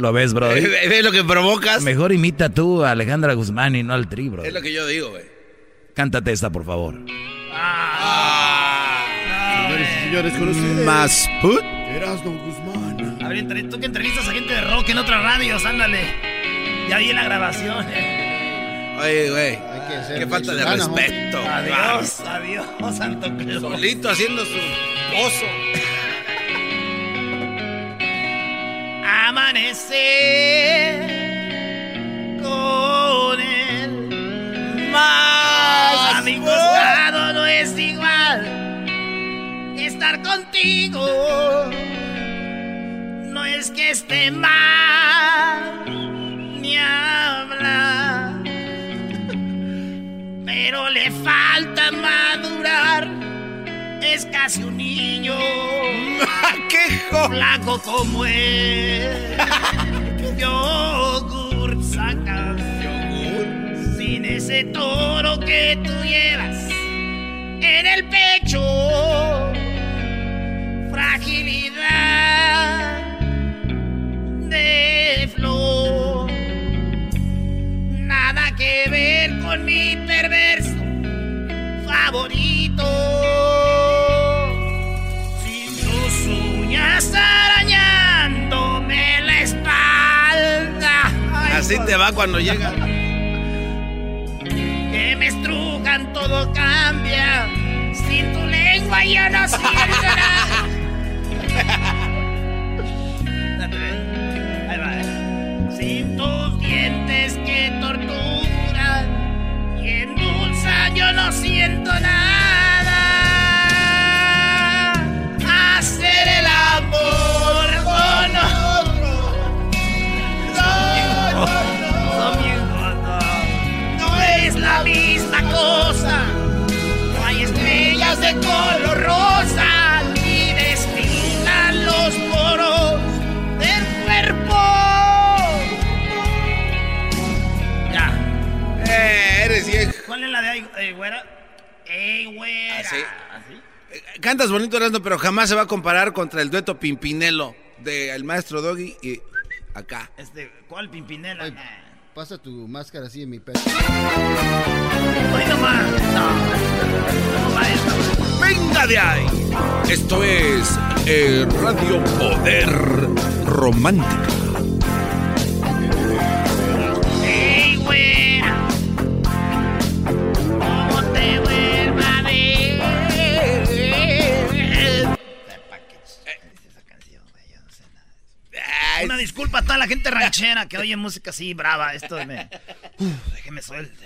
¿Lo ves, Brody? ¿Ves ves lo que provocas? Mejor imita tú a Alejandra Guzmán y no al tri, bro. Es lo que yo digo, güey. Cántate esta, por favor. Señores y señores, con ustedes. Más put. Erasmo Guzmán. A ver, entre- tú que entrevistas a gente de rock en otras radios, ándale. Ya vi la grabación. Oye, güey. Qué falta de respeto. Adiós, adiós, Santo Claus. Solito haciendo su oso. Amanecer con él. Más a mi costado no es igual estar contigo. No es que esté mal ni hablar pero le falta madurar es casi un niño. <laughs> ¡Qué Flaco como él. <laughs> Yogur saca Sin ese toro que tú llevas En el pecho. Fragilidad De flor. Nada que ver con mi perverso favorito. Arañándome la espalda. Ay, Así te va cuando llega. Que me estrujan, todo cambia. Sin tu lengua ya no siento nada. <laughs> Va. Sin tus dientes que torturan y endulzan, yo no siento nada. Hacer amor con otro. No, no, no, es la misma cosa. No hay estrellas de color rosa ni destilan los poros del cuerpo. Ya. Eh, eres viejo. ¿Cuál es la de ahí, eh, güera? ¡Ey, güera! Eh, Cantas bonito, Erasmo, pero jamás se va a comparar contra el dueto Pimpinelo del maestro Doggy y acá. Este, ¿Cuál pimpinela? Ay, pasa tu máscara así en mi pecho. ¡Venga de ahí! Esto es eh, Radio Poder Romántica. ¡Ey, güera! Una disculpa a toda la gente ranchera que <laughs> oye música así brava. Esto me. Uf, déjeme suelte.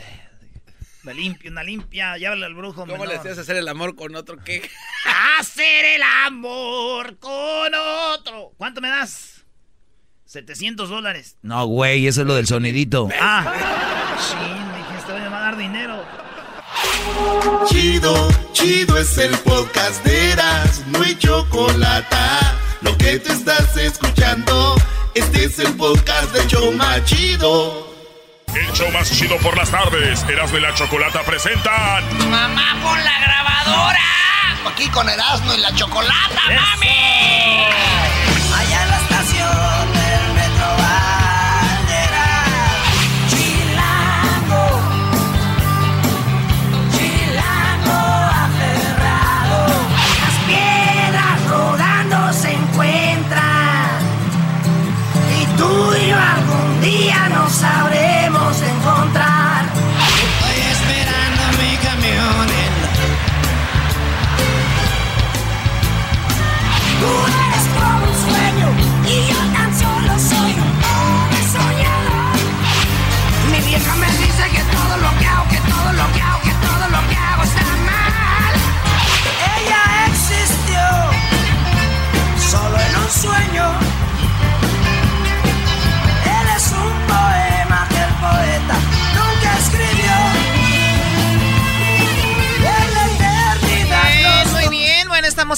Me limpio, una limpia. Llámale al brujo. ¿Cómo le hacías hacer el amor con otro qué? <laughs> Hacer el amor con otro. ¿Cuánto me das? 700 dólares. No, güey, eso es lo del sonidito. Ah, sí, dije, esto me va a dar dinero. Chido, chido es el podcast de Eras, no hay chocolate. Lo que te estás escuchando, este es el podcast de Choma Chido. El show más chido por las tardes. Erasmo y la Chocolata presentan. ¡Mamá, pon la grabadora! Aquí con Erasmo y la chocolata, mami. Día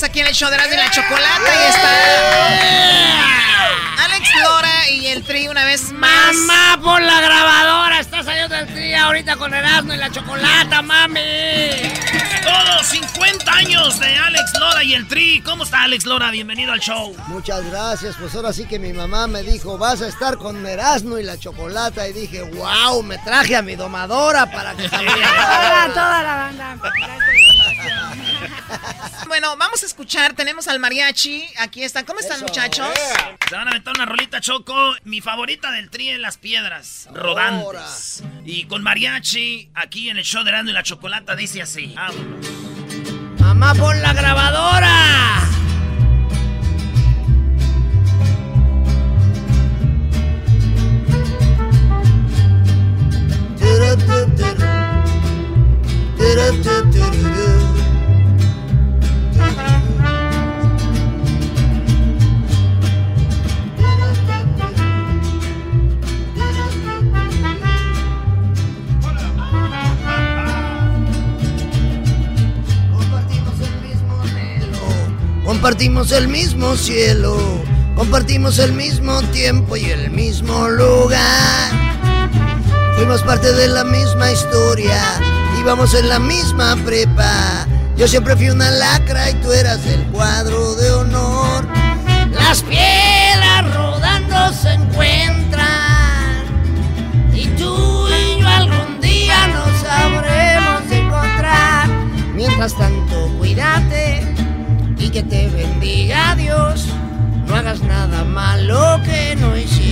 estamos aquí en el show de Erasmo y la Chocolata y está Alex Lora y el Tri una vez más. Mamá, por la grabadora, está saliendo el día ahorita con Erasmo y la chocolata, mami. Todos 50 años de Alex Lora y el Tri. ¿Cómo está Alex Lora? Bienvenido al show. Muchas gracias, pues ahora sí que mi mamá me dijo, vas a estar con Erasmo y la chocolata. Y dije, wow, me traje a mi domadora para que <laughs> se me Hola a toda la banda. <laughs> Bueno, vamos a escuchar. Tenemos al mariachi. Aquí están. ¿Cómo están, muchachos? Se van a aventar una rolita choco. Mi favorita del Tri en las piedras. Rodantes. Y con mariachi, aquí en el show de Erasmo y la Chocolata, dice así. Vámonos. Mamá, pon la grabadora. Compartimos el mismo cielo, compartimos el mismo tiempo y el mismo lugar. Fuimos parte de la misma historia, íbamos en la misma prepa. Yo siempre fui una lacra y tú eras el cuadro de honor. Las piedras rodando se encuentran. Y tú y yo algún día nos sabremos encontrar. Mientras tanto, cuídate que te bendiga Dios. No hagas nada malo que no hiciera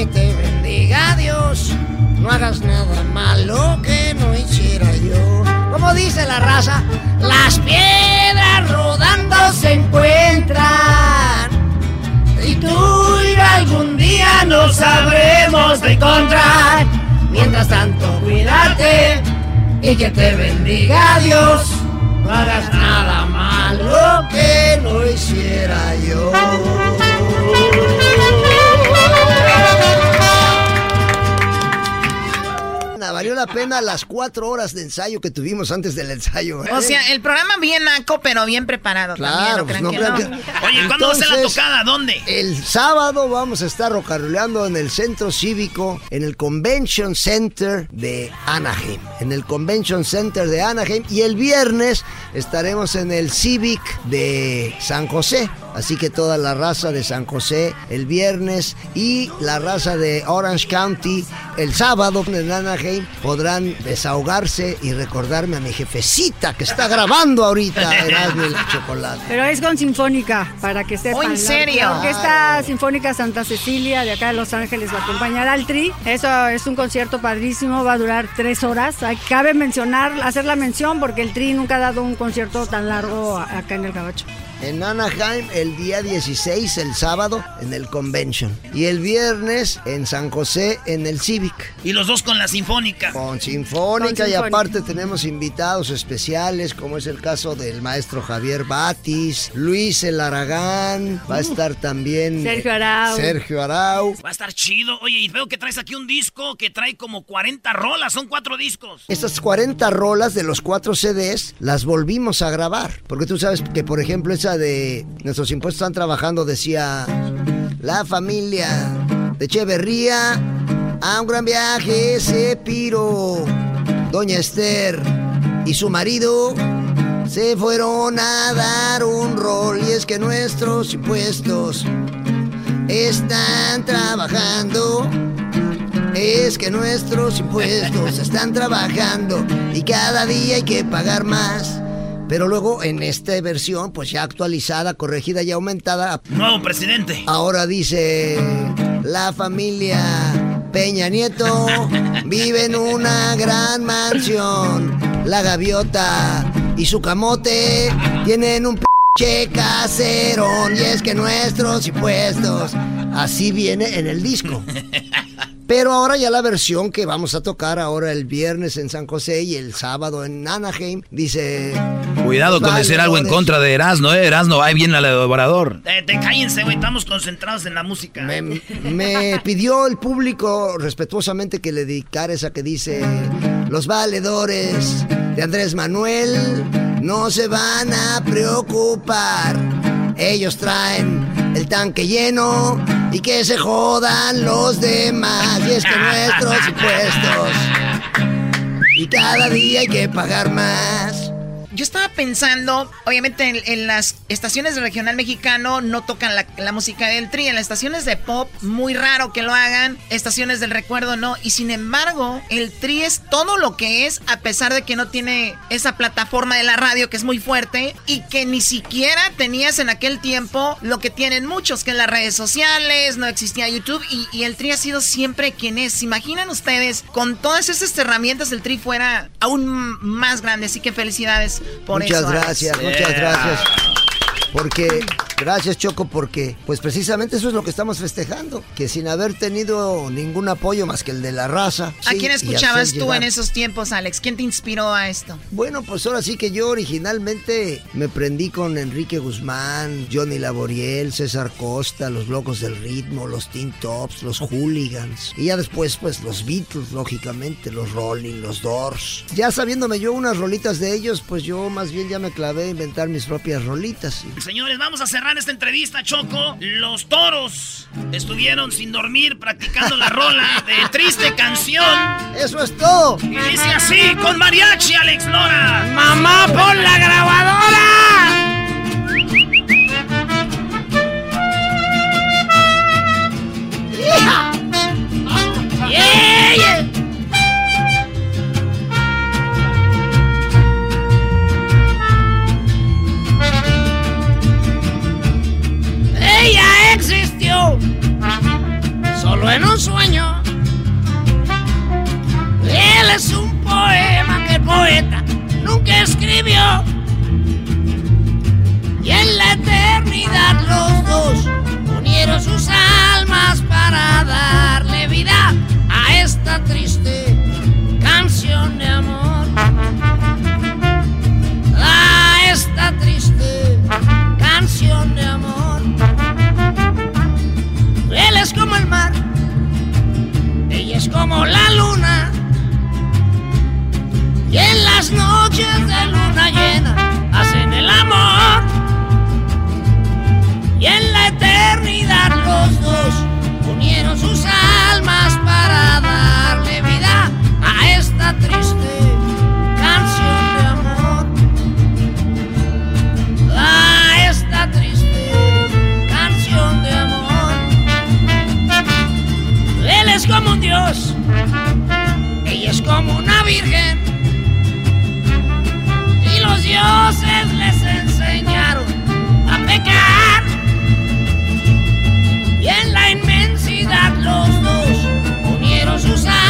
que te bendiga Dios. No hagas nada malo que no hiciera yo. Como dice la raza, Las piedras rodando se encuentran. Y tú y algún día nos sabremos de encontrar. mientras tanto, cuídate y que te bendiga Dios. No hagas nada malo que no hiciera yo. La pena las cuatro horas de ensayo que tuvimos antes del ensayo. ¿eh? O sea, el programa bien naco, pero bien preparado. Claro, también, pues no que- Oye, ¿cuándo va a ser la Entonces, tocada? ¿Dónde? El sábado vamos a estar rocaroleando en el centro cívico, en el Convention Center de Anaheim. En el Convention Center de Anaheim. Y el viernes estaremos en el Civic de San José. Así que toda la raza de San José el viernes y la raza de Orange County el sábado en Anaheim podrán desahogarse y recordarme a mi jefecita que está grabando ahorita <laughs> Erasmo y la Chocolate. Pero es con Sinfónica, para que sepan. Oh, ¿en serio? La Orquesta Sinfónica Santa Cecilia de acá de Los Ángeles va a acompañar al Tri. Eso es un concierto padrísimo, va a durar tres horas. Cabe mencionar, hacer la mención, porque el Tri nunca ha dado un concierto tan largo acá en el Gabacho. En Anaheim el día 16, el sábado, en el Convention. Y el viernes en San José, en el Civic. Y los dos con la sinfónica. Con Sinfónica Con y Sinfónica. aparte tenemos invitados especiales, como es el caso del maestro Javier Batis, Luis El Aragán, va a estar también Sergio Arau. Sergio Arau. Va a estar chido. Oye, y veo que traes aquí un disco que trae como 40 rolas. Son cuatro discos. Estas 40 rolas de los cuatro CDs las volvimos a grabar. Porque tú sabes que, por ejemplo, esa de Nuestros impuestos están trabajando decía La familia de Echeverría a un gran viaje se piró. Doña Esther y su marido se fueron a dar un rol. Y es que nuestros impuestos están trabajando. Es que nuestros impuestos están trabajando y cada día hay que pagar más. Pero luego en esta versión, pues ya actualizada, corregida y aumentada, Nuevo presidente. ahora dice la familia Peña Nieto vive en una gran mansión. La gaviota y su camote tienen un pinche caserón y es que nuestros impuestos así viene en el disco. <laughs> Pero ahora ya la versión que vamos a tocar ahora el viernes en San José y el sábado en Anaheim dice... Cuidado con decir algo en contra de Erasno, ¿eh? Erasno, ahí viene el elaborador. Eh, te cállense, güey. Estamos concentrados en la música. Me pidió el público respetuosamente que le dedicara esa que dice... Los valedores de Andrés Manuel no se van a preocupar. Ellos traen el tanque lleno y que se jodan los demás. Y es que nuestros impuestos y cada día hay que pagar más. Yo estaba pensando, obviamente en, las estaciones de regional mexicano no tocan la, música del tri, en las estaciones de pop muy raro que lo hagan, estaciones del recuerdo no, y sin embargo el tri es todo lo que es a pesar de que no tiene esa plataforma de la radio que es muy fuerte y que ni siquiera tenías en aquel tiempo lo que tienen muchos, que en las redes sociales, no existía YouTube y, y el tri ha sido siempre quien es. ¿Se imaginan ustedes con todas esas herramientas el tri fuera aún más grande? Así que felicidades por muchas eso. Alex. gracias, muchas gracias. Porque, gracias Choco, porque pues precisamente eso es lo que estamos festejando, que sin haber tenido ningún apoyo más que el de la raza. ¿A sí, quién escuchabas tú llegar- en esos tiempos, Alex? ¿Quién te inspiró a esto? Bueno, pues ahora sí que yo originalmente me prendí con Enrique Guzmán, Johnny Laboriel, César Costa, los Locos del Ritmo, los Teen Tops, los Hooligans. Y ya después, pues los Beatles, lógicamente, los Rolling, los Doors. Ya sabiéndome yo unas rolitas de ellos, pues yo más bien ya me clavé a inventar mis propias rolitas. Señores, vamos a cerrar esta entrevista, Choco. Los toros estuvieron sin dormir practicando la rola de triste canción. Eso es todo. Y dice así, con mariachi, Alex Lora. ¡Mamá, pon la grabadora! Solo en un sueño. Él es un poema que el poeta nunca escribió. Y en la eternidad los dos unieron sus almas para darle vida a esta triste canción de amor. A esta triste canción de amor es como el mar, ella es como la luna. Y en las noches de luna llena hacen el amor. Dios, ella es como una virgen. Y los dioses les enseñaron a pecar. Y en la inmensidad los dos unieron sus almas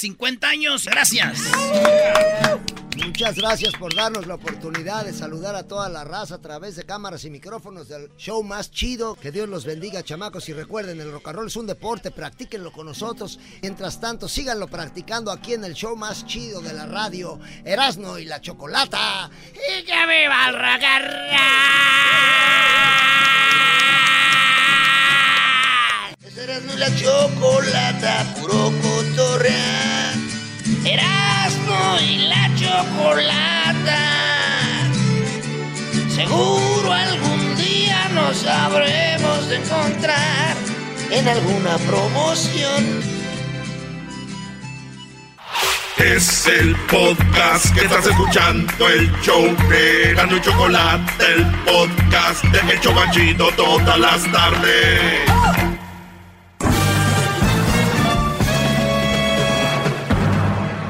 50 años. Gracias. Muchas gracias por darnos la oportunidad de saludar a toda la raza a través de cámaras y micrófonos del show más chido. Que Dios los bendiga, chamacos. Y recuerden, el rock and roll es un deporte, practíquenlo con nosotros. Mientras tanto, síganlo practicando aquí en el show más chido de la radio, Erasno y la Chocolata. Y que viva el rock and roll. Erasno y la Chocolata, puro cotorrear. Erasmo y la chocolata. Seguro algún día nos sabremos de encontrar en alguna promoción. Es el podcast que estás escuchando, el show de Gano y Chocolate, el podcast de El Chobachito todas las tardes.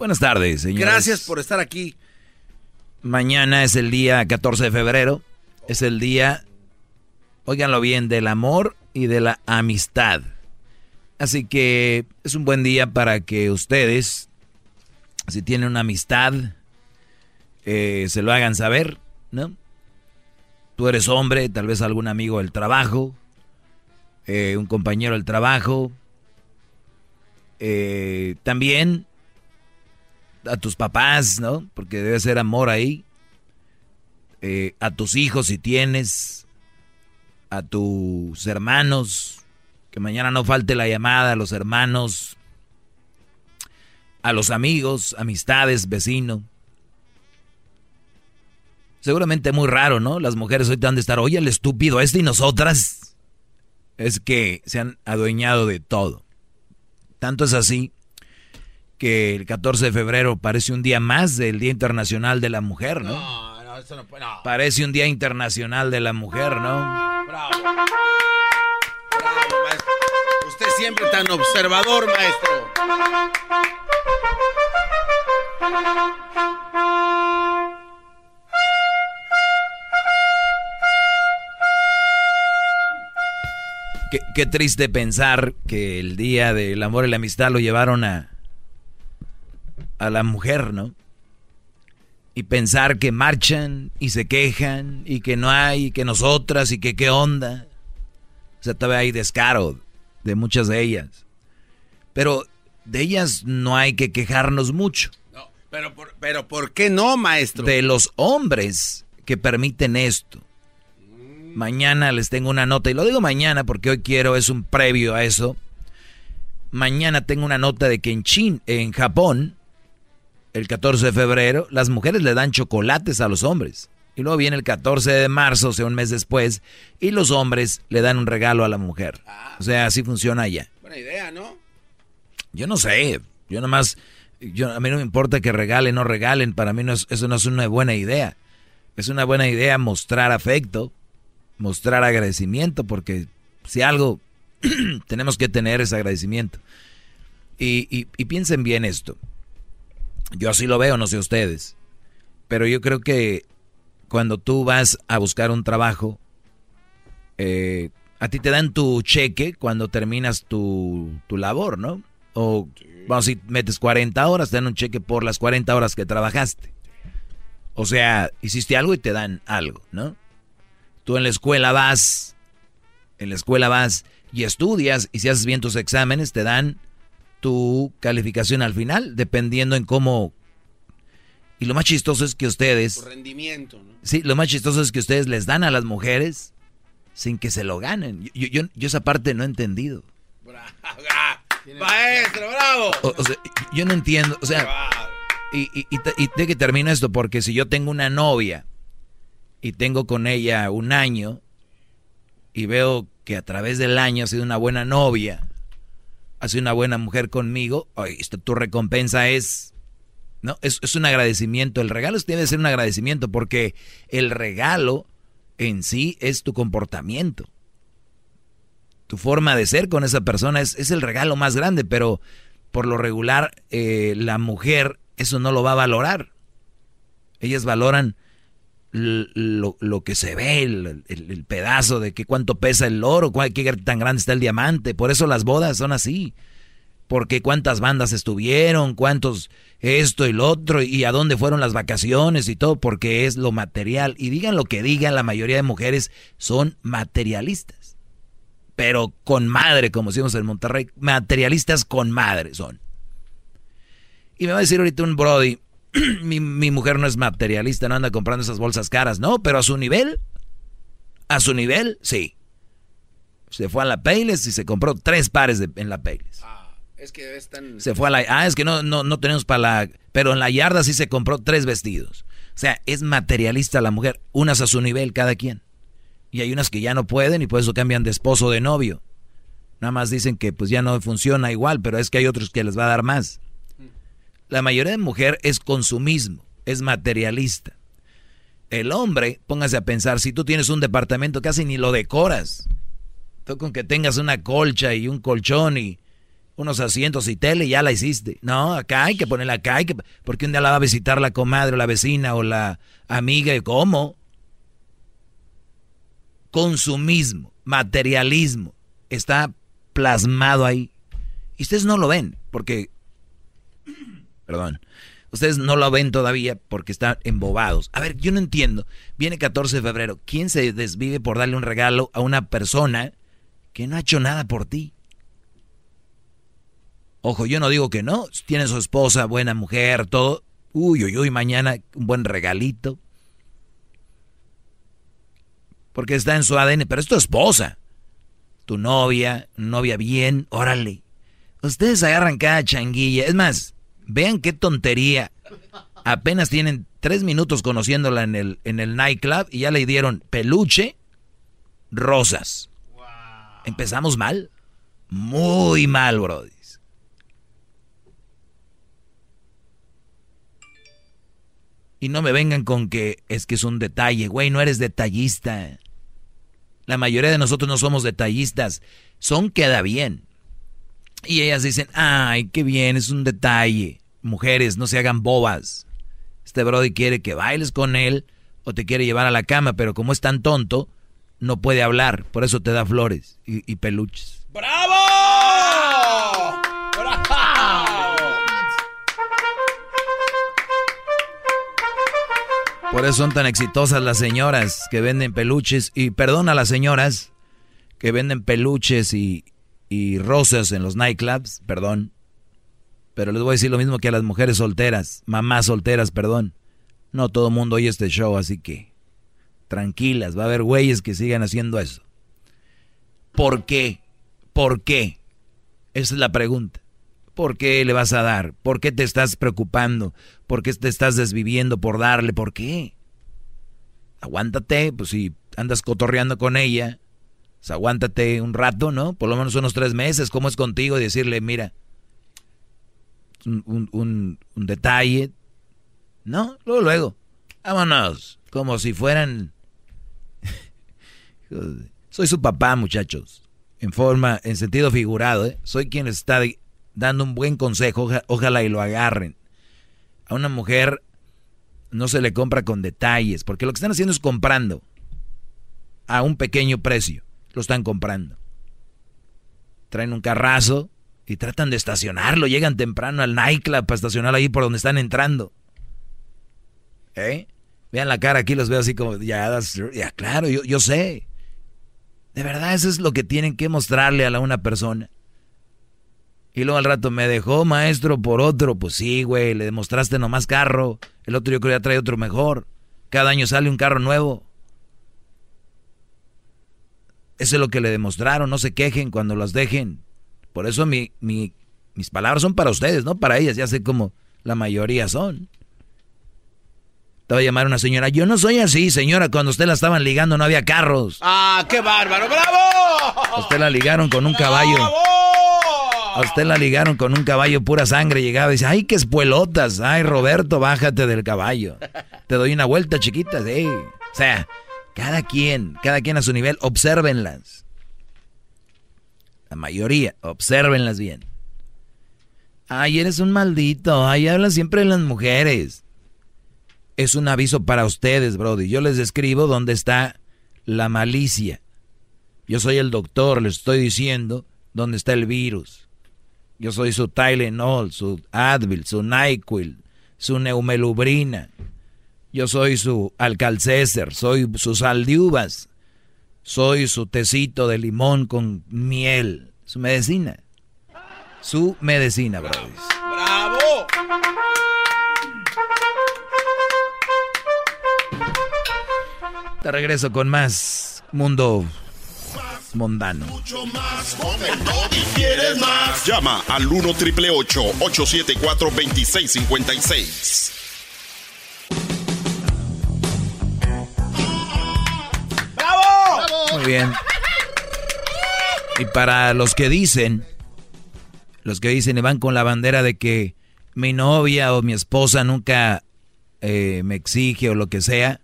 Buenas tardes, señores. Gracias por estar aquí. Mañana es el día 14 de febrero. Es el día, óiganlo bien, del amor y de la amistad. Así que es un buen día para que ustedes, si tienen una amistad, eh, se lo hagan saber, ¿no? Tú eres hombre, tal vez algún amigo del trabajo, eh, un compañero del trabajo. Eh, también a tus papás, ¿no? Porque debe ser amor ahí. Eh, a tus hijos si tienes. A tus hermanos. Que mañana no falte la llamada a los hermanos. A los amigos, amistades, vecino. Seguramente muy raro, ¿no? Las mujeres hoy han de estar, oye, el estúpido este y nosotras. Es que se han adueñado de todo. Tanto es así que el 14 de febrero parece un día más del Día Internacional de la Mujer, ¿no? No, no, eso no puede. No. Parece un Día Internacional de la Mujer, ¿no? Bravo. Bravo, maestro. Usted siempre tan observador, maestro. Qué, qué triste pensar que el Día del Amor y la Amistad lo llevaron a, a la mujer, ¿no? Y pensar que marchan y se quejan y que no hay, y que nosotras y que qué onda. O sea, todavía hay descaro de muchas de ellas. Pero de ellas no hay que quejarnos mucho. No, pero, por, pero ¿por qué no, maestro? De los hombres que permiten esto. Mañana les tengo una nota, y lo digo mañana porque hoy quiero, es un previo a eso. Mañana tengo una nota de que en, Chin, en Japón el 14 de febrero, las mujeres le dan chocolates a los hombres. Y luego viene el 14 de marzo, o sea, un mes después, y los hombres le dan un regalo a la mujer. O sea, así funciona allá. Buena idea, ¿no? Yo no sé. Yo nomás, yo, a mí no me importa que regalen o no regalen. Para mí no es, eso no es una buena idea. Es una buena idea mostrar afecto, mostrar agradecimiento, porque si algo <clears throat> tenemos que tener es agradecimiento. Y, y piensen bien esto. Yo así lo veo, no sé ustedes. Pero yo creo que cuando tú vas a buscar un trabajo, eh, a ti te dan tu cheque cuando terminas tu, tu labor, ¿no? O vamos, si metes 40 horas, te dan un cheque por las 40 horas que trabajaste. O sea, hiciste algo y te dan algo, ¿no? Tú en la escuela vas, en la escuela vas y estudias y si haces bien tus exámenes te dan tu calificación al final, dependiendo en cómo y lo más chistoso es que ustedes... rendimiento, ¿no? Sí, lo más chistoso es que ustedes les dan a las mujeres sin que se lo ganen. Yo, yo, yo esa parte no he entendido. Maestro, bravo. O, sea, yo no entiendo, o sea... Y, y, y, de que termino esto, porque si yo tengo una novia y tengo con ella un año y veo que a través del año ha sido una buena novia, ha sido una buena mujer conmigo, tu recompensa es no, es, un agradecimiento. El regalo debe ser un agradecimiento porque el regalo en sí es tu comportamiento. Tu forma de ser con esa persona es, el regalo más grande, pero por lo regular eh, la mujer eso no lo va a valorar. Ellas valoran lo, que se ve, el, el, pedazo de que cuánto pesa el oro, qué tan grande está el diamante. Por eso las bodas son así porque cuántas bandas estuvieron, cuántos esto y lo otro, y a dónde fueron las vacaciones y todo, porque es lo material. Y digan lo que digan, la mayoría de mujeres son materialistas. Pero con madre, como decimos en Monterrey, materialistas con madre son. Y me va a decir ahorita un Brody, <clears throat> mi, mi mujer no es materialista, no anda comprando esas bolsas caras, no, pero a su nivel, a su nivel, sí. Se fue a la Payless y se compró tres pares de, en la Payless. Es que están... Se fue a la... Ah, es que no, no, no tenemos para la... Pero en la yarda sí se compró tres vestidos. O sea, es materialista la mujer. Unas a su nivel cada quien. Y hay unas que ya no pueden y por eso cambian de esposo o de novio. Nada más dicen que pues ya no funciona igual, pero es que hay otros que les va a dar más. La mayoría de mujer es consumismo, es materialista. El hombre, póngase a pensar, si tú tienes un departamento casi ni lo decoras. Tú con que tengas una colcha y un colchón y unos asientos y tele, ya la hiciste. No, acá hay que ponerla acá, hay que, porque un día la va a visitar la comadre o la vecina o la amiga y cómo. Consumismo, materialismo, está plasmado ahí. Y ustedes no lo ven, porque, perdón, ustedes no lo ven todavía porque están embobados. A ver, yo no entiendo. Viene 14 de febrero, ¿quién se desvive por darle un regalo a una persona que no ha hecho nada por ti? Ojo, yo no digo que no. Tiene su esposa, buena mujer, todo. Uy, uy, uy, mañana un buen regalito. Porque está en su ADN, pero es tu esposa. Tu novia, novia bien, órale. Ustedes agarran cada changuilla. Es más, vean qué tontería. Apenas tienen tres minutos conociéndola en el, en el nightclub y ya le dieron peluche, rosas. Empezamos mal. Muy mal, Brody. Y no me vengan con que es que es un detalle, güey, no eres detallista. La mayoría de nosotros no somos detallistas, son queda bien. Y ellas dicen, ay, qué bien, es un detalle. Mujeres, no se hagan bobas. Este Brody quiere que bailes con él o te quiere llevar a la cama, pero como es tan tonto, no puede hablar, por eso te da flores y, y peluches. ¡Bravo! ¡Bravo! Por eso son tan exitosas las señoras que venden peluches. Y perdón a las señoras que venden peluches y, rosas en los nightclubs, perdón. Pero les voy a decir lo mismo que a las mujeres solteras, mamás solteras, perdón. No todo mundo oye este show, así que tranquilas, va a haber güeyes que sigan haciendo eso. ¿Por qué? ¿Por qué? Esa es la pregunta. ¿Por qué le vas a dar? ¿Por qué te estás preocupando? ¿Por qué te estás desviviendo por darle? ¿Por qué? Aguántate, pues si andas cotorreando con ella, pues aguántate un rato, ¿no? Por lo menos unos tres meses, ¿cómo es contigo? Y decirle, mira, un, un, un detalle, ¿no? Luego, luego, vámonos, como si fueran... <laughs> Soy su papá, muchachos, en forma, en sentido figurado, ¿eh? Soy quien está dando un buen consejo, ojalá y lo agarren. A una mujer no se le compra con detalles, porque lo que están haciendo es comprando a un pequeño precio. Lo están comprando. Traen un carrazo y tratan de estacionarlo. Llegan temprano al nightclub para estacionarlo ahí por donde están entrando. ¿Eh? Vean la cara aquí, los veo así como, ya, ya claro, yo, yo sé. De verdad, eso es lo que tienen que mostrarle a la una persona. Y luego al rato me dejó maestro por otro. Pues sí, güey, le demostraste nomás carro. El otro yo creo ya trae otro mejor. Cada año sale un carro nuevo. Eso es lo que le demostraron. No se quejen cuando los dejen. Por eso mi, mi, mis palabras son para ustedes, no para ellas. Ya sé cómo la mayoría son. Te va a llamar una señora. Yo no soy así, señora. Cuando usted la estaban ligando no había carros. ¡Ah, qué bárbaro! ¡Bravo! usted la ligaron con un caballo. A usted la ligaron con un caballo pura sangre. Llegaba y dice, ay, qué espuelotas. Ay, Roberto, bájate del caballo. Te doy una vuelta chiquita. Sí. O sea, cada quien, cada quien a su nivel, obsérvenlas. La mayoría, obsérvenlas bien. Ay, eres un maldito. Ay, hablan siempre de las mujeres. Es un aviso para ustedes, Brody. Yo les describo dónde está la malicia. Yo soy el doctor, les estoy diciendo dónde está el virus. Yo soy su Tylenol, su Advil, su NyQuil, su Neumelubrina. Yo soy su Alcalcéser, soy su sal de uvas. Soy su tecito de limón con miel. Su medicina. Su medicina, brothers. ¡Bravo! Te regreso con más mundo mundano. Mucho más. El y quieres más. Llama al 1 triple 874 2656. Muy bien. Y para los que dicen, los que dicen y van con la bandera de que mi novia o mi esposa nunca eh, me exige o lo que sea,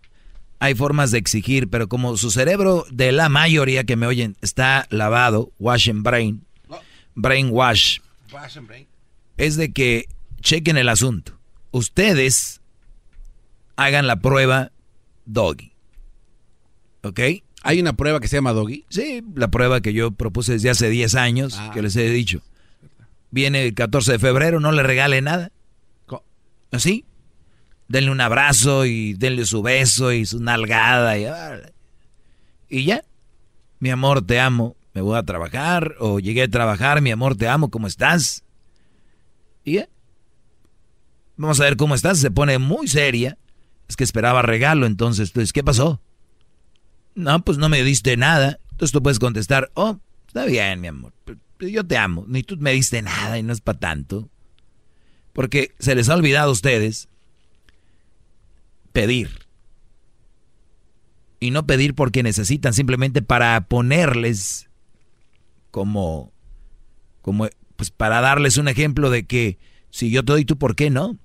hay formas de exigir, pero como su cerebro de la mayoría que me oyen está lavado, wash and brain, brain wash, es de que chequen el asunto. Ustedes hagan la prueba doggy. ¿Ok? ¿Hay una prueba que se llama doggy? Sí, la prueba que yo propuse desde hace 10 años, Ah. que les he dicho. Viene el 14 de febrero, no le regale nada. ¿Así? Denle un abrazo y denle su beso y su nalgada y, y ya. Mi amor, te amo. Me voy a trabajar o llegué a trabajar. Mi amor, te amo. ¿Cómo estás? Y ya. Vamos a ver cómo estás. Se pone muy seria. Es que esperaba regalo. Entonces, dices, ¿qué pasó? No, pues no me diste nada. Entonces tú puedes contestar, oh, está bien, mi amor. Yo te amo. Ni tú me diste nada y no es para tanto. Porque se les ha olvidado a ustedes pedir. Y no pedir porque necesitan, simplemente para ponerles como, como, pues para darles un ejemplo de que si yo te doy tú, ¿por qué no?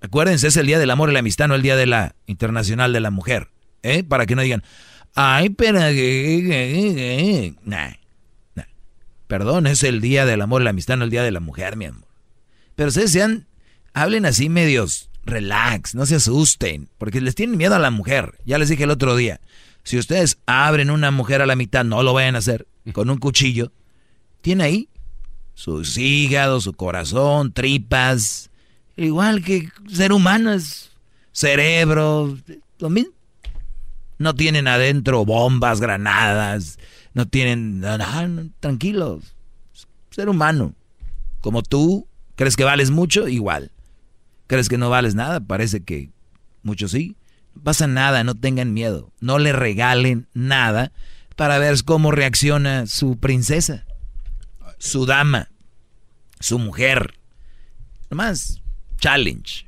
Acuérdense, es el Día del Amor y la Amistad, no el Día de la Internacional de la Mujer. ¿Eh? Para que no digan, ay, pero... Nah, nah. Perdón, es el Día del Amor la Amistad, no el Día de la Mujer, mi amor. Pero ustedes sean, hablen así medios relax, no se asusten, porque les tienen miedo a la mujer. Ya les dije el otro día, si ustedes abren una mujer a la mitad, no lo vayan a hacer con un cuchillo. Tiene ahí sus hígados, su corazón, tripas, igual que ser humano es cerebro, lo. No tienen adentro bombas, granadas, no tienen no, tranquilos. Ser humano. Como tú, ¿crees que vales mucho? Igual. ¿Crees que no vales nada? Parece que muchos sí. No pasa nada, no tengan miedo. No le regalen nada para ver cómo reacciona su princesa. su dama, su mujer. Nomás, challenge.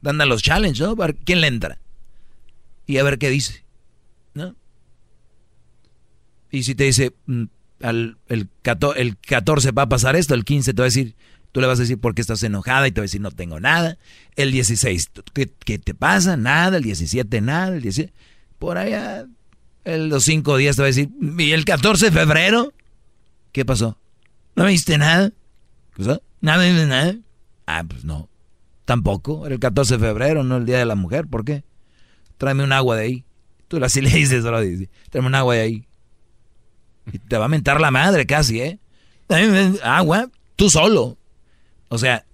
Dan los challenge, ¿no? ¿Quién le entra? Y a ver qué dice. Y si te dice, mm, al, el, 14, va a pasar esto, el 15 te va a decir, tú le vas a decir por qué estás enojada y te va a decir no tengo nada. El 16, ¿qué, qué te pasa? Nada. El 17, nada. El 17, por allá, el, los 5 días te va a decir, ¿y el 14 de febrero? ¿Qué pasó? ¿No me diste nada? ¿Qué pasó? ¿Nada, nada? Ah, pues no. Tampoco. Era el 14 de febrero, no el Día de la Mujer. ¿Por qué? Tráeme un agua de ahí. Tú así le dices, tráeme un agua de ahí. Y te va a mentar la madre casi, ¿eh? Agua, tú solo. O sea,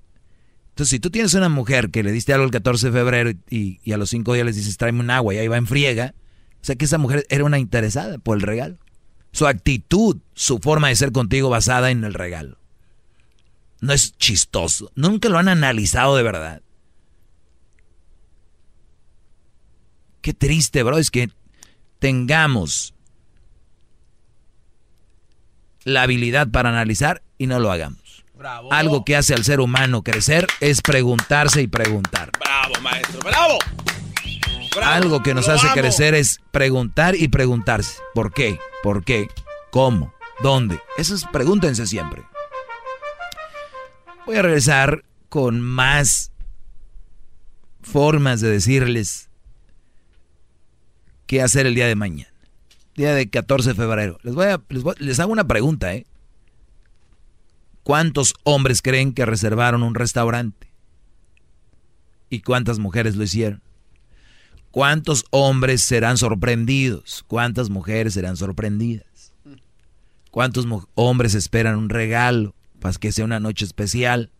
entonces si tú tienes una mujer que le diste algo el 14 de febrero y, a los cinco días les dices tráeme un agua y ahí va en friega, o sea que esa mujer era una interesada por el regalo. Su actitud, su forma de ser contigo basada en el regalo. No es chistoso. Nunca lo han analizado de verdad. Qué triste, bro, es que tengamos la habilidad para analizar y no lo hagamos. Algo que hace al ser humano crecer es preguntarse y preguntar. Bravo, maestro, bravo. Algo que nos hace crecer es preguntar y preguntarse. ¿Por qué? ¿Por qué? ¿Cómo? ¿Dónde? Esas pregúntense siempre. Voy a regresar con más formas de decirles qué hacer el día de mañana. Día de 14 de febrero. Les, voy a, les, hago una pregunta, ¿eh? ¿Cuántos hombres creen que reservaron un restaurante? ¿Y cuántas mujeres lo hicieron? ¿Cuántos hombres serán sorprendidos? ¿Cuántas mujeres serán sorprendidas? ¿Cuántos hombres esperan un regalo? para que sea una noche especial.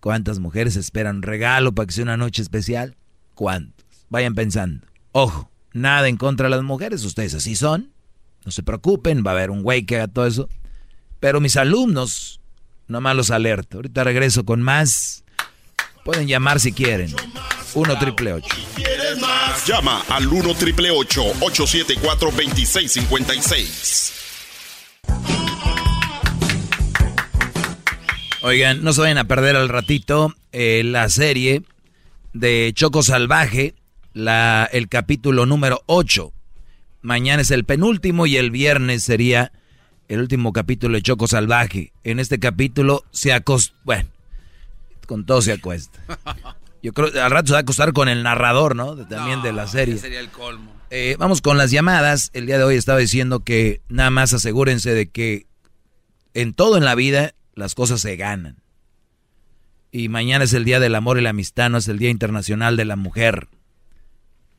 ¿Cuántas mujeres esperan un regalo para que sea una noche especial? ¿Cuántos? Vayan pensando. Ojo, nada en contra de las mujeres, ustedes así son. No se preocupen, va a haber un güey que haga todo eso. Pero mis alumnos, nomás los alerto. Ahorita regreso con más. Pueden llamar si quieren. 1 triple 8. Llama al 1 triple 874 2656. Oigan, no se vayan a perder al ratito eh, la serie de Choco Salvaje, la, el capítulo número 8. Mañana es el penúltimo y el viernes sería el último capítulo de Choco Salvaje. En este capítulo se acosta. Bueno, con todo se acuesta. Yo creo al rato se va a acostar con el narrador, ¿no? también de la serie. Sería el colmo. Eh, vamos con las llamadas. El día de hoy estaba diciendo que nada más asegúrense de que en todo en la vida las cosas se ganan. Y mañana es el Día del Amor y la Amistad, no es el Día Internacional de la Mujer.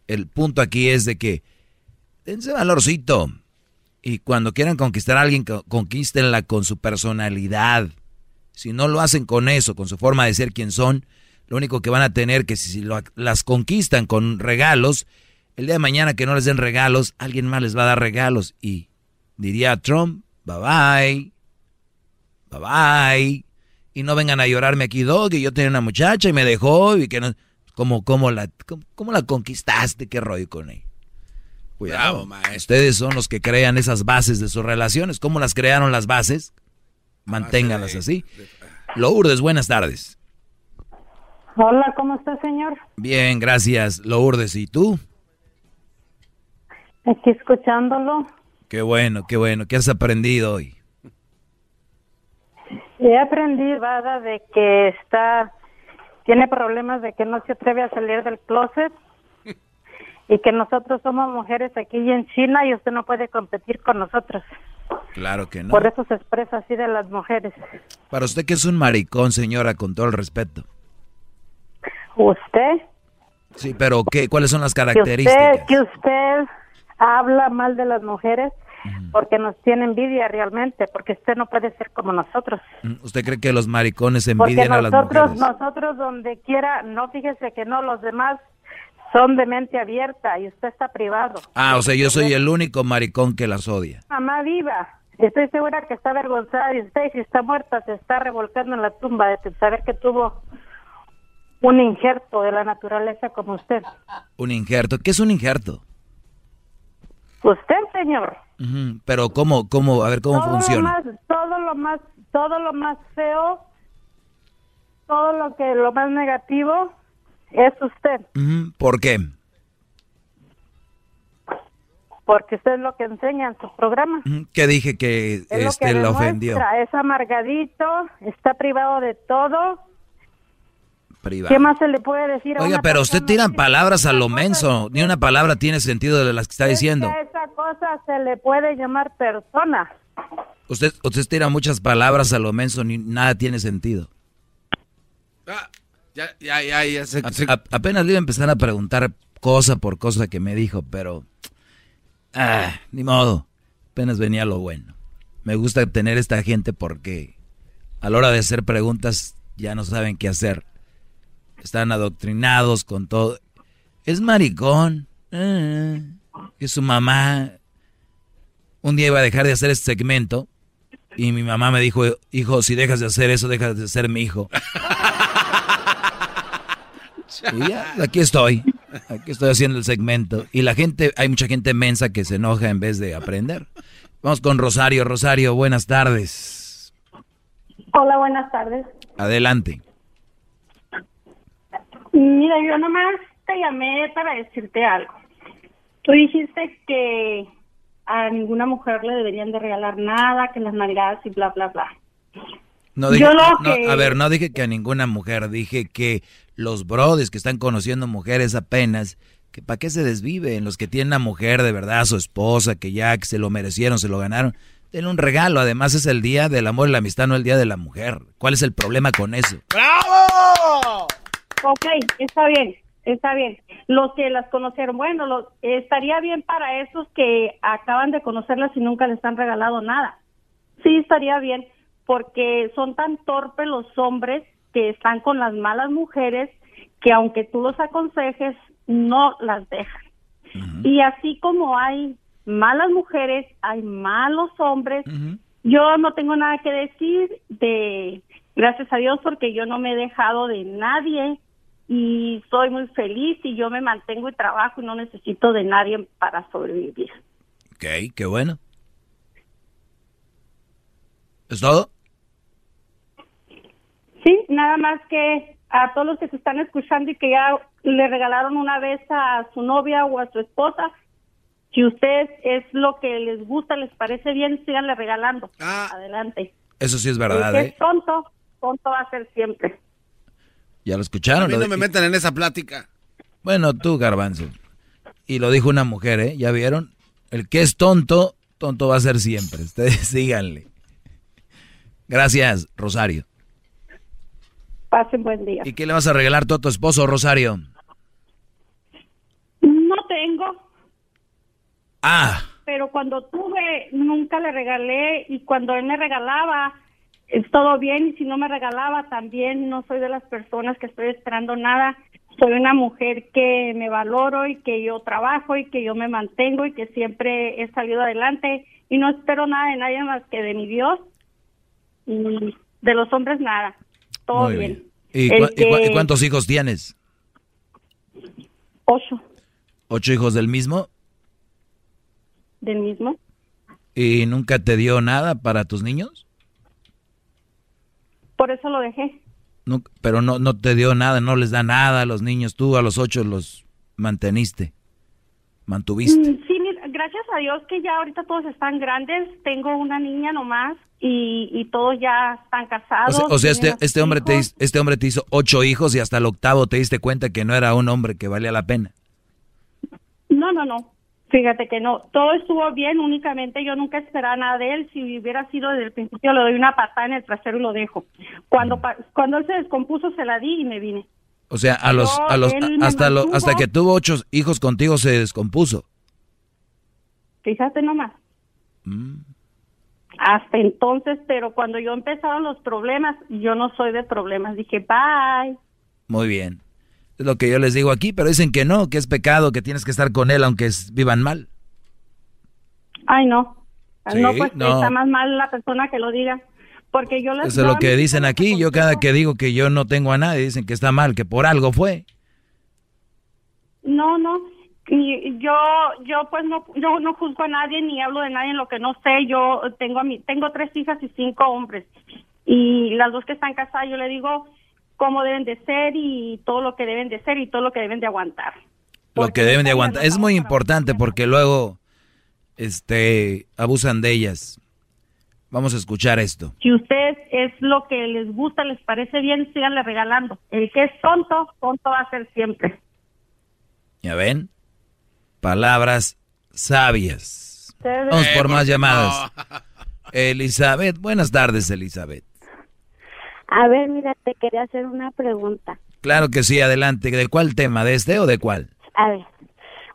El punto aquí es de que dense valorcito. Y cuando quieran conquistar a alguien, conquístenla con su personalidad. Si no lo hacen con eso, con su forma de ser quien son, lo único que van a tener que si las conquistan con regalos, el día de mañana que no les den regalos, alguien más les va a dar regalos. Y diría Trump, bye bye bye Y no vengan a llorarme aquí, Dog, y yo tenía una muchacha y me dejó y que no... ¿Cómo, cómo, la, cómo, la conquistaste? ¿Qué rollo con ella? Cuidado, Ustedes son los que crean esas bases de sus relaciones. ¿Cómo las crearon las bases? Manténganlas así. Lourdes, buenas tardes. Hola, ¿cómo está, señor? Bien, gracias, Lourdes. ¿Y tú? Aquí escuchándolo. Qué bueno, qué bueno. ¿Qué has aprendido hoy? He aprendido, Vada, de que está, tiene problemas de que no se atreve a salir del closet <laughs> y que nosotros somos mujeres aquí en China y usted no puede competir con nosotros. Claro que no. Por eso se expresa así de las mujeres. Para usted que es un maricón, señora, con todo el respeto. ¿Usted? Sí, pero ¿qué? ¿Cuáles son las características? Que usted, que usted habla mal de las mujeres porque nos tiene envidia realmente, porque usted no puede ser como nosotros. ¿Usted cree que los maricones envidian a las mujeres? Nosotros donde quiera, no fíjese que no, los demás son de mente abierta y usted está privado. Ah, o sea, yo soy el único maricón que las odia. Mamá viva, estoy segura que está avergonzada y usted si está muerta se está revolcando en la tumba de saber que tuvo un injerto de la naturaleza como usted. ¿Un injerto? ¿Qué es un injerto? Usted, señor. Pero cómo, cómo, a ver cómo funciona. todo lo más todo lo más feo, todo lo que lo más negativo es usted, ¿Por qué? porque usted es lo que enseña en su programa. Ujú, Que dije que Es lo que este lo ofendió. Es amargadito, está privado de todo. Privado. ¿Qué más se le puede decir a Oiga, una pero usted persona tira así? palabras a lo menso. Ni una palabra tiene sentido de las que está diciendo. A esa cosa se le puede llamar persona. Usted, usted tira muchas palabras a lo menso, ni nada tiene sentido. Ya, ya, ya, ya se- A- se- a- apenas le iba a empezar a preguntar cosa por cosa que me dijo, pero... Ah, ni modo. Apenas venía lo bueno. Me gusta tener esta gente porque a la hora de hacer preguntas ya no saben qué hacer. Están adoctrinados con todo. Es maricón. Ah, que su mamá... Un día iba a dejar de hacer este segmento y mi mamá me dijo, hijo, si dejas de hacer eso, dejas de ser mi hijo. Y ya, aquí estoy. Aquí estoy haciendo el segmento. Y la gente, hay mucha gente mensa que se enoja en vez de aprender. Vamos con Rosario. Rosario, buenas tardes. Hola, buenas tardes. Adelante. Mira, yo nomás te llamé para decirte algo. Tú dijiste que a ninguna mujer le deberían de regalar nada, que las navidades y bla, bla, bla. No dije, Yo lo no, que- A ver, no dije que a ninguna mujer, dije que los brothers que están conociendo mujeres apenas, que para qué se desviven, los que tienen a mujer de verdad, a su esposa, que ya que se lo merecieron, se lo ganaron, denle un regalo. Además es el día del amor y la amistad, no el día de la mujer. ¿Cuál es el problema con eso? ¡Bravo! Ok, está bien, está bien. Los que las conocieron, bueno, lo- estaría bien para esos que acaban de conocerlas y nunca les han regalado nada. Sí, estaría bien, porque son tan torpes los hombres que están con las malas mujeres que aunque tú los aconsejes, no las dejan. Y así como hay malas mujeres, hay malos hombres. Yo no tengo nada que decir de, gracias a Dios, porque yo no me he dejado de nadie y soy muy feliz y yo me mantengo y trabajo y no necesito de nadie para sobrevivir. Ok, qué bueno. ¿Es todo? Sí, nada más que a todos los que se están escuchando y que ya le regalaron una vez a su novia o a su esposa, si ustedes es lo que les gusta, les parece bien, síganle regalando. Adelante. Eso sí es verdad, que ¿eh? es tonto, tonto va a ser siempre. Ya lo escucharon. A mí no me metan en esa plática. Bueno, tú, Garbanzo. Y lo dijo una mujer, ¿eh? ¿Ya vieron? El que es tonto, tonto va a ser siempre. Ustedes <laughs> síganle. Gracias, Rosario. Pasen buen día. ¿Y qué le vas a regalar tú a tu esposo, Rosario? No tengo, Ah, pero cuando tuve nunca le regalé y cuando él me regalaba es todo bien y si no me regalaba también no soy de las personas que estoy esperando nada. Soy una mujer que me valoro y que yo trabajo y que yo me mantengo y que siempre he salido adelante y no espero nada de nadie más que de mi Dios y de los hombres nada. Todo muy bien. bien. ¿Y, y que- cuántos hijos tienes? Ocho ¿Ocho hijos del mismo? del mismo. ¿Y nunca te dio nada para tus niños? Por eso lo dejé. Nunca- pero no, no te dio nada, no les da nada a los niños. Tú a los ocho los manteniste, mantuviste. Mm, Sí, gracias a Dios que ya ahorita todos están grandes. Tengo una niña nomás y, y todos ya están O casados. sea, o sea, este, este, hombre te, este hombre te hizo ocho hijos y hasta el octavo te diste cuenta que no era un hombre que valía la pena. No, no, no. Fíjate que no. Todo estuvo bien, únicamente yo nunca esperaba nada de él. Si hubiera sido desde el principio, le doy una patada en el trasero y lo dejo. Cuando, cuando él se descompuso, se la di y me vine. O sea, a los, a los, hasta, lo- hasta que tuvo ocho hijos contigo se descompuso. Fíjate nomás. Mm. Hasta entonces, pero cuando yo empezaron los problemas, yo no soy de problemas. Dije, bye. Muy bien. Es lo que yo les digo aquí, pero dicen que no, que es pecado, que tienes que estar con él aunque es- vivan mal. Ay, no. Sí, no, pues no. está más mal la persona que lo diga. Porque yo les Eso es lo que dicen aquí. Yo cada que digo que yo no tengo a nadie, dicen que está mal, que por algo fue. No, no. Y yo, yo pues no, yo no juzgo a nadie ni hablo de nadie en lo que no sé. Yo tengo a mi, tengo tres hijas y cinco hombres. Y las dos que están casadas, yo le digo cómo deben de ser y todo lo que deben de ser y todo lo que deben de aguantar. Lo que deben de aguantar. Es muy importante porque luego, este, abusan de ellas. Vamos a escuchar esto. Si usted es lo que les gusta, les parece bien, síganle regalando. El que es tonto, tonto va a ser siempre. ¿Ya ven? Palabras sabias. Vamos por más llamadas. <laughs> Elizabeth, buenas tardes, Elizabeth. A ver, mira, te quería hacer una pregunta. Claro que sí, adelante. ¿De cuál tema? ¿De este o de cuál? A ver.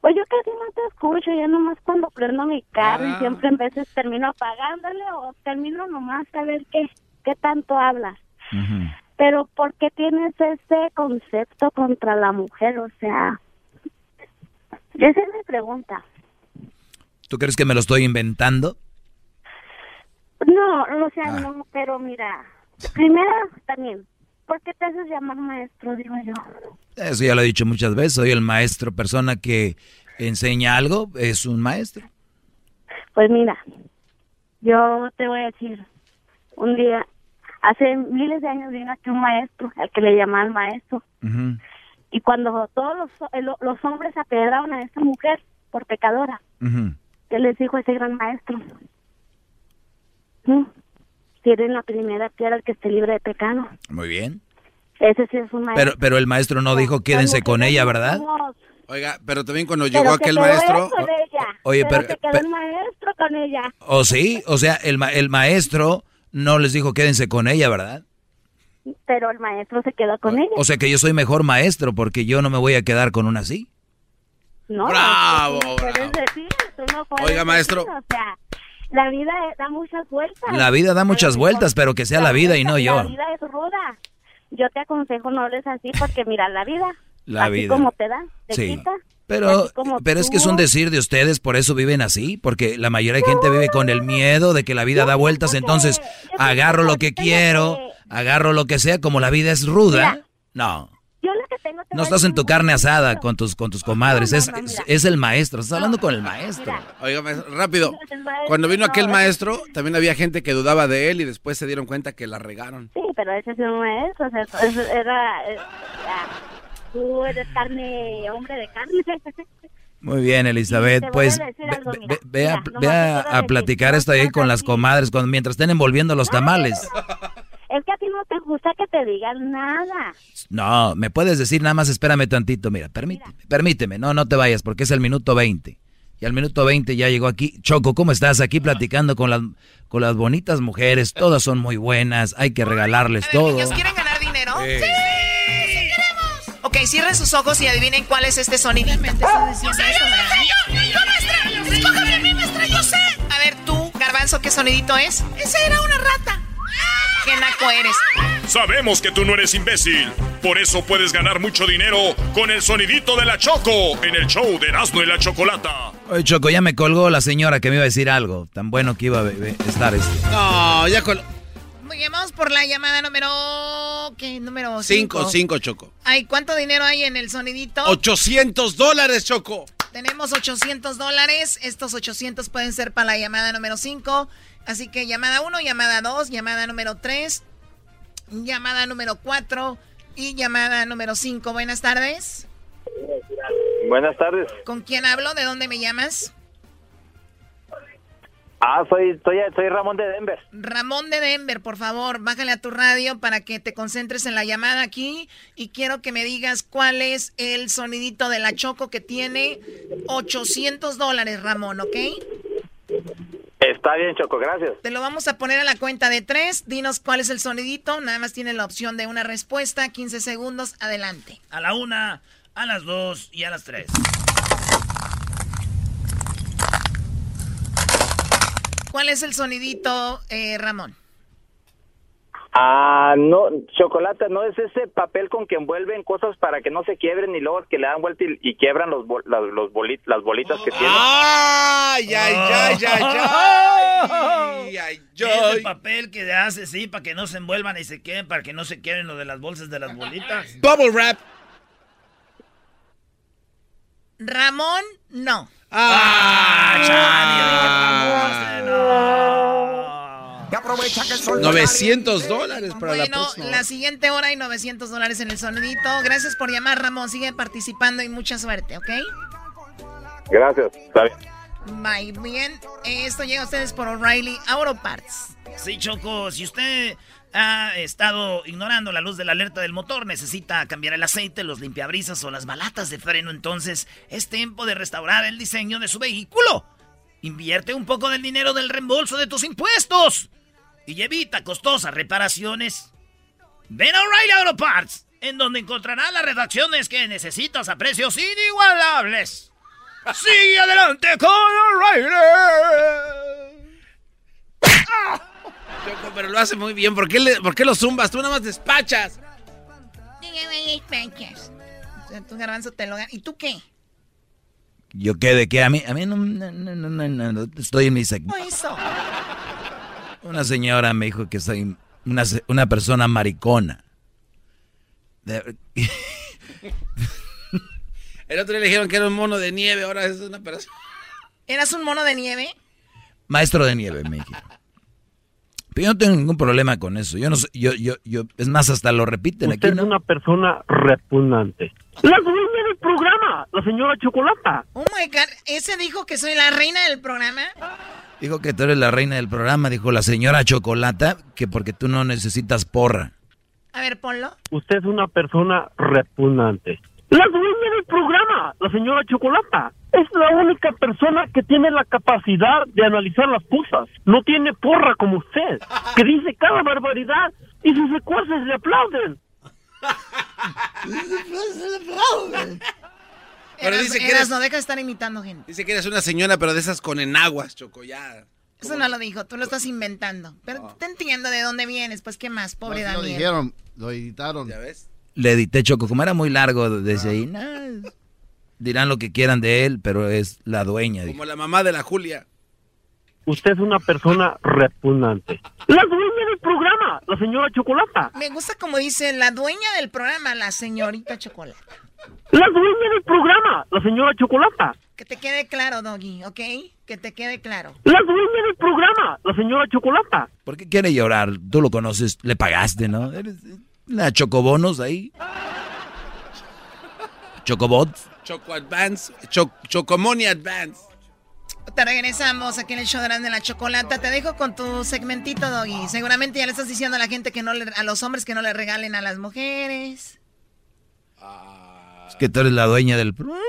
Pues yo casi no te escucho, ya nomás cuando prendo mi carro y Ah. siempre en veces termino apagándole o termino nomás a ver qué, qué tanto hablas. Pero ¿por qué tienes ese concepto contra la mujer? O sea, esa es mi pregunta. ¿Tú crees que me lo estoy inventando? No, o sea, Ah. no, pero mira, primero también, ¿por qué te haces llamar maestro, digo yo? Eso ya lo he dicho muchas veces. Soy el maestro, persona que enseña algo, es un maestro. Pues mira, yo te voy a decir, un día, hace miles de años vino aquí un maestro, al que le llamaban maestro, y cuando todos los, eh, los hombres apedraron a esa mujer por pecadora, ¿qué les dijo ese gran maestro? ¿Mm? Tienen la primera piedra el que esté libre de pecado. Muy bien. Ese sí es un maestro. Pero, pero el maestro no dijo quédense con ella, ¿verdad? Oiga, pero también cuando Pero llegó se aquel maestro... con ella. Oye, pero, pero- se quedó pero- el maestro con ella. ¿O sí? O sea, el, ma- el maestro no les dijo quédense con ella, ¿verdad? Pero el maestro se quedó con ella. O sea que yo soy mejor maestro porque yo no me voy a quedar con una así. No, Bravo, tú no puedes decir, tú no Oiga, maestro. decir, o sea, la vida da muchas vueltas. La vida da muchas vueltas, pero que sea la vida y no La yo. vida es ruda. Yo te aconsejo no hables así porque mira, la vida, La así vida. como te da, te Sí. quita. Pero, pero es que es un decir de ustedes, por eso viven así, porque la mayoría de gente vive con el miedo de que la vida da vueltas, entonces agarro lo que quiero, agarro lo que sea, como la vida es ruda. No, Yo lo que tengo te no estás en tu carne asada con tus, con tus comadres, es, no, mira. es el maestro, estás hablando con el maestro. Oiga, maestro, rápido. Cuando vino aquel maestro, también había gente que dudaba de él y después se dieron cuenta que la regaron. Sí, pero ese es un maestro, o sea, eso- era... eh, tú eres carne, hombre de carne. <laughs> Muy bien, Elizabeth, pues ve, algo, ve- mira, a, mira, ve a- platicar esto ahí con las comadres cuando, mientras estén envolviendo los tamales. Que no te gusta que te digan nada. No, me puedes decir nada más, espérame tantito, mira, permíteme, permíteme, no, no te vayas porque es el minuto 20. Y al minuto 20 ya llegó aquí. Choco, ¿cómo estás? Aquí platicando con las, con las bonitas mujeres, todas son muy buenas, hay que regalarles todo. ¿Niños quieren ganar dinero? Sí. ¡Sí! queremos! Ok, cierren sus ojos y adivinen cuál es este sonidito. Yo sé, yo, yo, yo, yo, maestra. Escógeme a mí, maestra, yo sé. A ver, tú, Garbanzo, ¿qué sonidito es? Esa era una rata. ¿Qué naco eres? Sabemos que tú no eres imbécil. Por eso puedes ganar mucho dinero con el sonidito de la Choco en el show de Erasmo y la Chocolata. Oye, Choco, ya me colgó la señora que me iba a decir algo. Tan bueno que iba a estar este. No, ya bien, vamos por la llamada número... ¿Qué? Número 5. Cinco, cinco, Choco. Ay, ¿cuánto dinero hay en el sonidito? 800 dólares, Choco. Tenemos 800 dólares. Estos 800 pueden ser para la llamada número 5. Así que llamada 1, llamada 2, llamada número 3, llamada número 4 y llamada número 5. Buenas tardes. Buenas tardes. ¿Con quién hablo? ¿De dónde me llamas? Ah, soy, soy, soy Ramón de Denver. Ramón de Denver, por favor, bájale a tu radio para que te concentres en la llamada aquí y quiero que me digas cuál es el sonidito de la Choco que tiene 800 dólares, Ramón, ¿ok? Está bien, Choco, gracias. Te lo vamos a poner a la cuenta de tres. Dinos cuál es el sonidito. Nada más tiene la opción de una respuesta. 15 segundos. Adelante. A la una, a las dos y a las tres. ¿Cuál es el sonidito, eh, Ramón? Ah, no, chocolate, no es ese papel con que envuelven cosas para que no se quiebren y luego que le dan vuelta y, y quiebran los, bol- las- los bolit- las bolitas que tienen. ¡Ay, ay, ay, ay, ay! ay, Ese papel que hace, sí, para que no se envuelvan y se queden, para que no se queden lo de las bolsas de las bolitas. <laughs> Bubble wrap. Ramón, no. ¡Ah! ¡Ah! aprovecha que el sol 900 dólares para la Bueno, próxima. la siguiente hora hay 900 dólares en el sonidito. Gracias por llamar, Ramón. Sigue participando y mucha suerte, ¿ok? Gracias. Está bien. Bye. Bien, esto llega a ustedes por O'Reilly Auto Parts. Sí, Choco, si usted ha estado ignorando la luz de la alerta del motor, necesita cambiar el aceite, los limpiabrisas o las balatas de freno, entonces es tiempo de restaurar el diseño de su vehículo. Invierte un poco del dinero del reembolso de tus impuestos y evita costosas reparaciones. Ven a O'Reilly Auto Parts, en donde encontrarás las redacciones que necesitas a precios inigualables. Sigue adelante con O'Reilly. Choco, pero lo hace muy bien. ¿Por qué, le- por qué lo zumbas? Tú nada más despachas. O sea, tú, Garbanzo, te lo ¿Y tú qué? ¿Yo qué de qué? A mí, a mí no, no, no, no, no, no, no, estoy en mi segmento. ¿Cómo hizo? Una señora me dijo que soy una, una persona maricona. De- <laughs> El otro día le dijeron que era un mono de nieve, ahora es una persona. ¿Eras un mono de nieve? maestro de nieve, me dijeron. Pero yo no tengo ningún problema con eso. Yo no sé, yo, yo, yo, es más, hasta lo repiten Usted aquí, es ¿no? una persona repugnante. La dueña del programa, la señora Chocolata. Oh my God, ¿ese dijo que soy la reina del programa? Dijo que tú eres la reina del programa, dijo la señora Chocolata, que porque tú no necesitas porra. A ver, ponlo. Usted es una persona repugnante. La dueña del programa, la señora Chocolata. Es la única persona que tiene la capacidad de analizar las cosas. No tiene porra como usted, que dice cada barbaridad y sus secuaces le aplauden. <laughs> Pero Eras- dice que Eras, eres- no deja de estar imitando gente. Dice que eres una señora, pero de esas con enaguas, Choco, ya. Eso no lo dijo, tú lo estás inventando. Pero te entiendo de dónde vienes, pues qué más, pobre No, lo Daniel. dijeron, lo editaron. ¿Ya ves? Le edité Choco, como era muy largo desde ahí, nah, dirán lo que quieran de él, pero es la dueña. dijo. Como la mamá de la Julia. Usted es una persona repugnante. La dueña del programa, la señora Chocolata. Me gusta como dice la dueña del programa, la señorita Chocolate. La dueña del programa, la señora Chocolata. Que te quede claro, Doggy, ¿ok? Que te quede claro. La dueña del programa, la señora Chocolata. ¿Por qué quiere llorar? Tú lo conoces, le pagaste, ¿no? Eres la chocobonos ahí. Chocobot. Choco Advance, Cho- Chocomoni Advance. Te regresamos aquí en el show de la Chocolata. Te dejo con tu segmentito, Doggy. Seguramente ya le estás diciendo a la gente que no le, a los hombres que no le regalen a las mujeres. Es que tú eres la dueña del programa.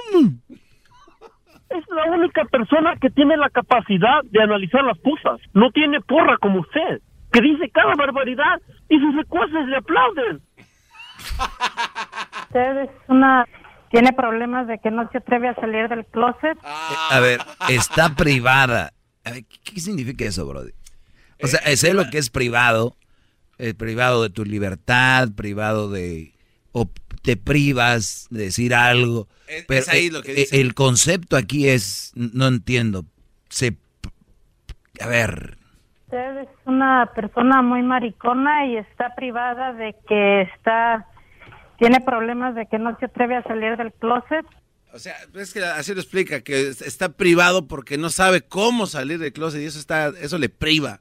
Es la única persona que tiene la capacidad de analizar las cosas. No tiene porra como usted, que dice cada barbaridad y sus secuaces le aplauden. <laughs> Usted es una... Tiene problemas de que no se atreve a salir del closet. A ver, está privada. A ver, ¿qué, significa eso, Brody? O sea, sé lo que es privado. eh, privado de tu libertad, privado de... O te privas de decir algo. Es- pero es ahí eh, lo que eh, dice. el concepto aquí es... No entiendo. Se... A ver... Usted es una persona muy maricona y está privada de que está... Tiene problemas de que no se atreve a salir del closet. O sea, es que así lo explica, que es- está privado porque no sabe cómo salir del closet y eso está, eso le priva.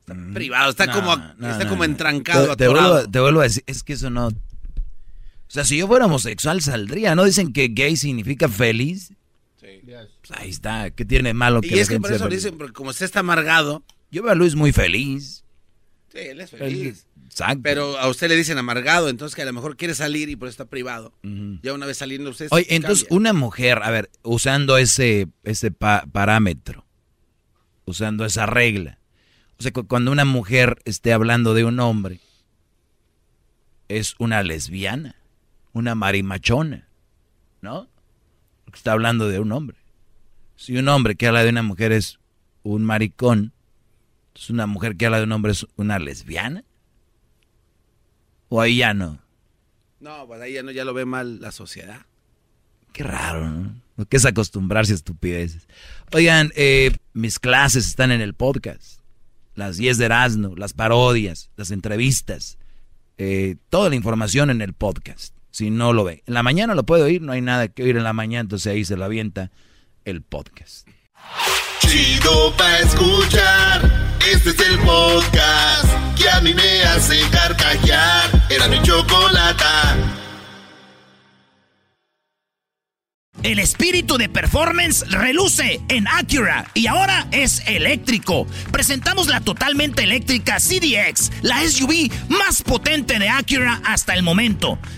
Está privado, está No, como, no, está no, como no. entrancado, Te, vuelvo, te vuelvo a decir, es que eso no... O sea, si yo fuera homosexual saldría, ¿no? Dicen que gay significa feliz. Pues ahí está, ¿qué tiene malo que y la es que gente por eso le dicen, porque como usted está amargado. Yo veo a Luis muy feliz. Sí, él es feliz. Exacto. Pero a usted le dicen amargado, entonces que a lo mejor quiere salir y por eso está privado. Ya una vez saliendo usted. Oye, entonces cambia. una mujer, a ver, usando ese, ese pa- parámetro, usando esa regla, o sea, cu- cuando una mujer esté hablando de un hombre, es una lesbiana, una marimachona, ¿no? Porque está hablando de un hombre. Si un hombre que habla de una mujer es un maricón, entonces una mujer que habla de un hombre es una lesbiana. O ahí ya no. No, pues ahí ya, no, ya lo ve mal la sociedad. Qué raro, ¿no? Lo que es acostumbrarse a estupideces. Oigan, eh, mis clases están en el podcast. Las 10 de Erasmo, las parodias, las entrevistas. eh, toda la información en el podcast. si no lo ve. En la mañana lo puede oír, no hay nada que oír en la mañana, entonces ahí se lo avienta el podcast. Chido pa' escuchar. Este es el podcast que a mí me hace carcajear. Era mi chocolata. El espíritu de performance reluce en Acura y ahora es eléctrico. Presentamos la totalmente eléctrica CDX, la SUV más potente de Acura hasta el momento.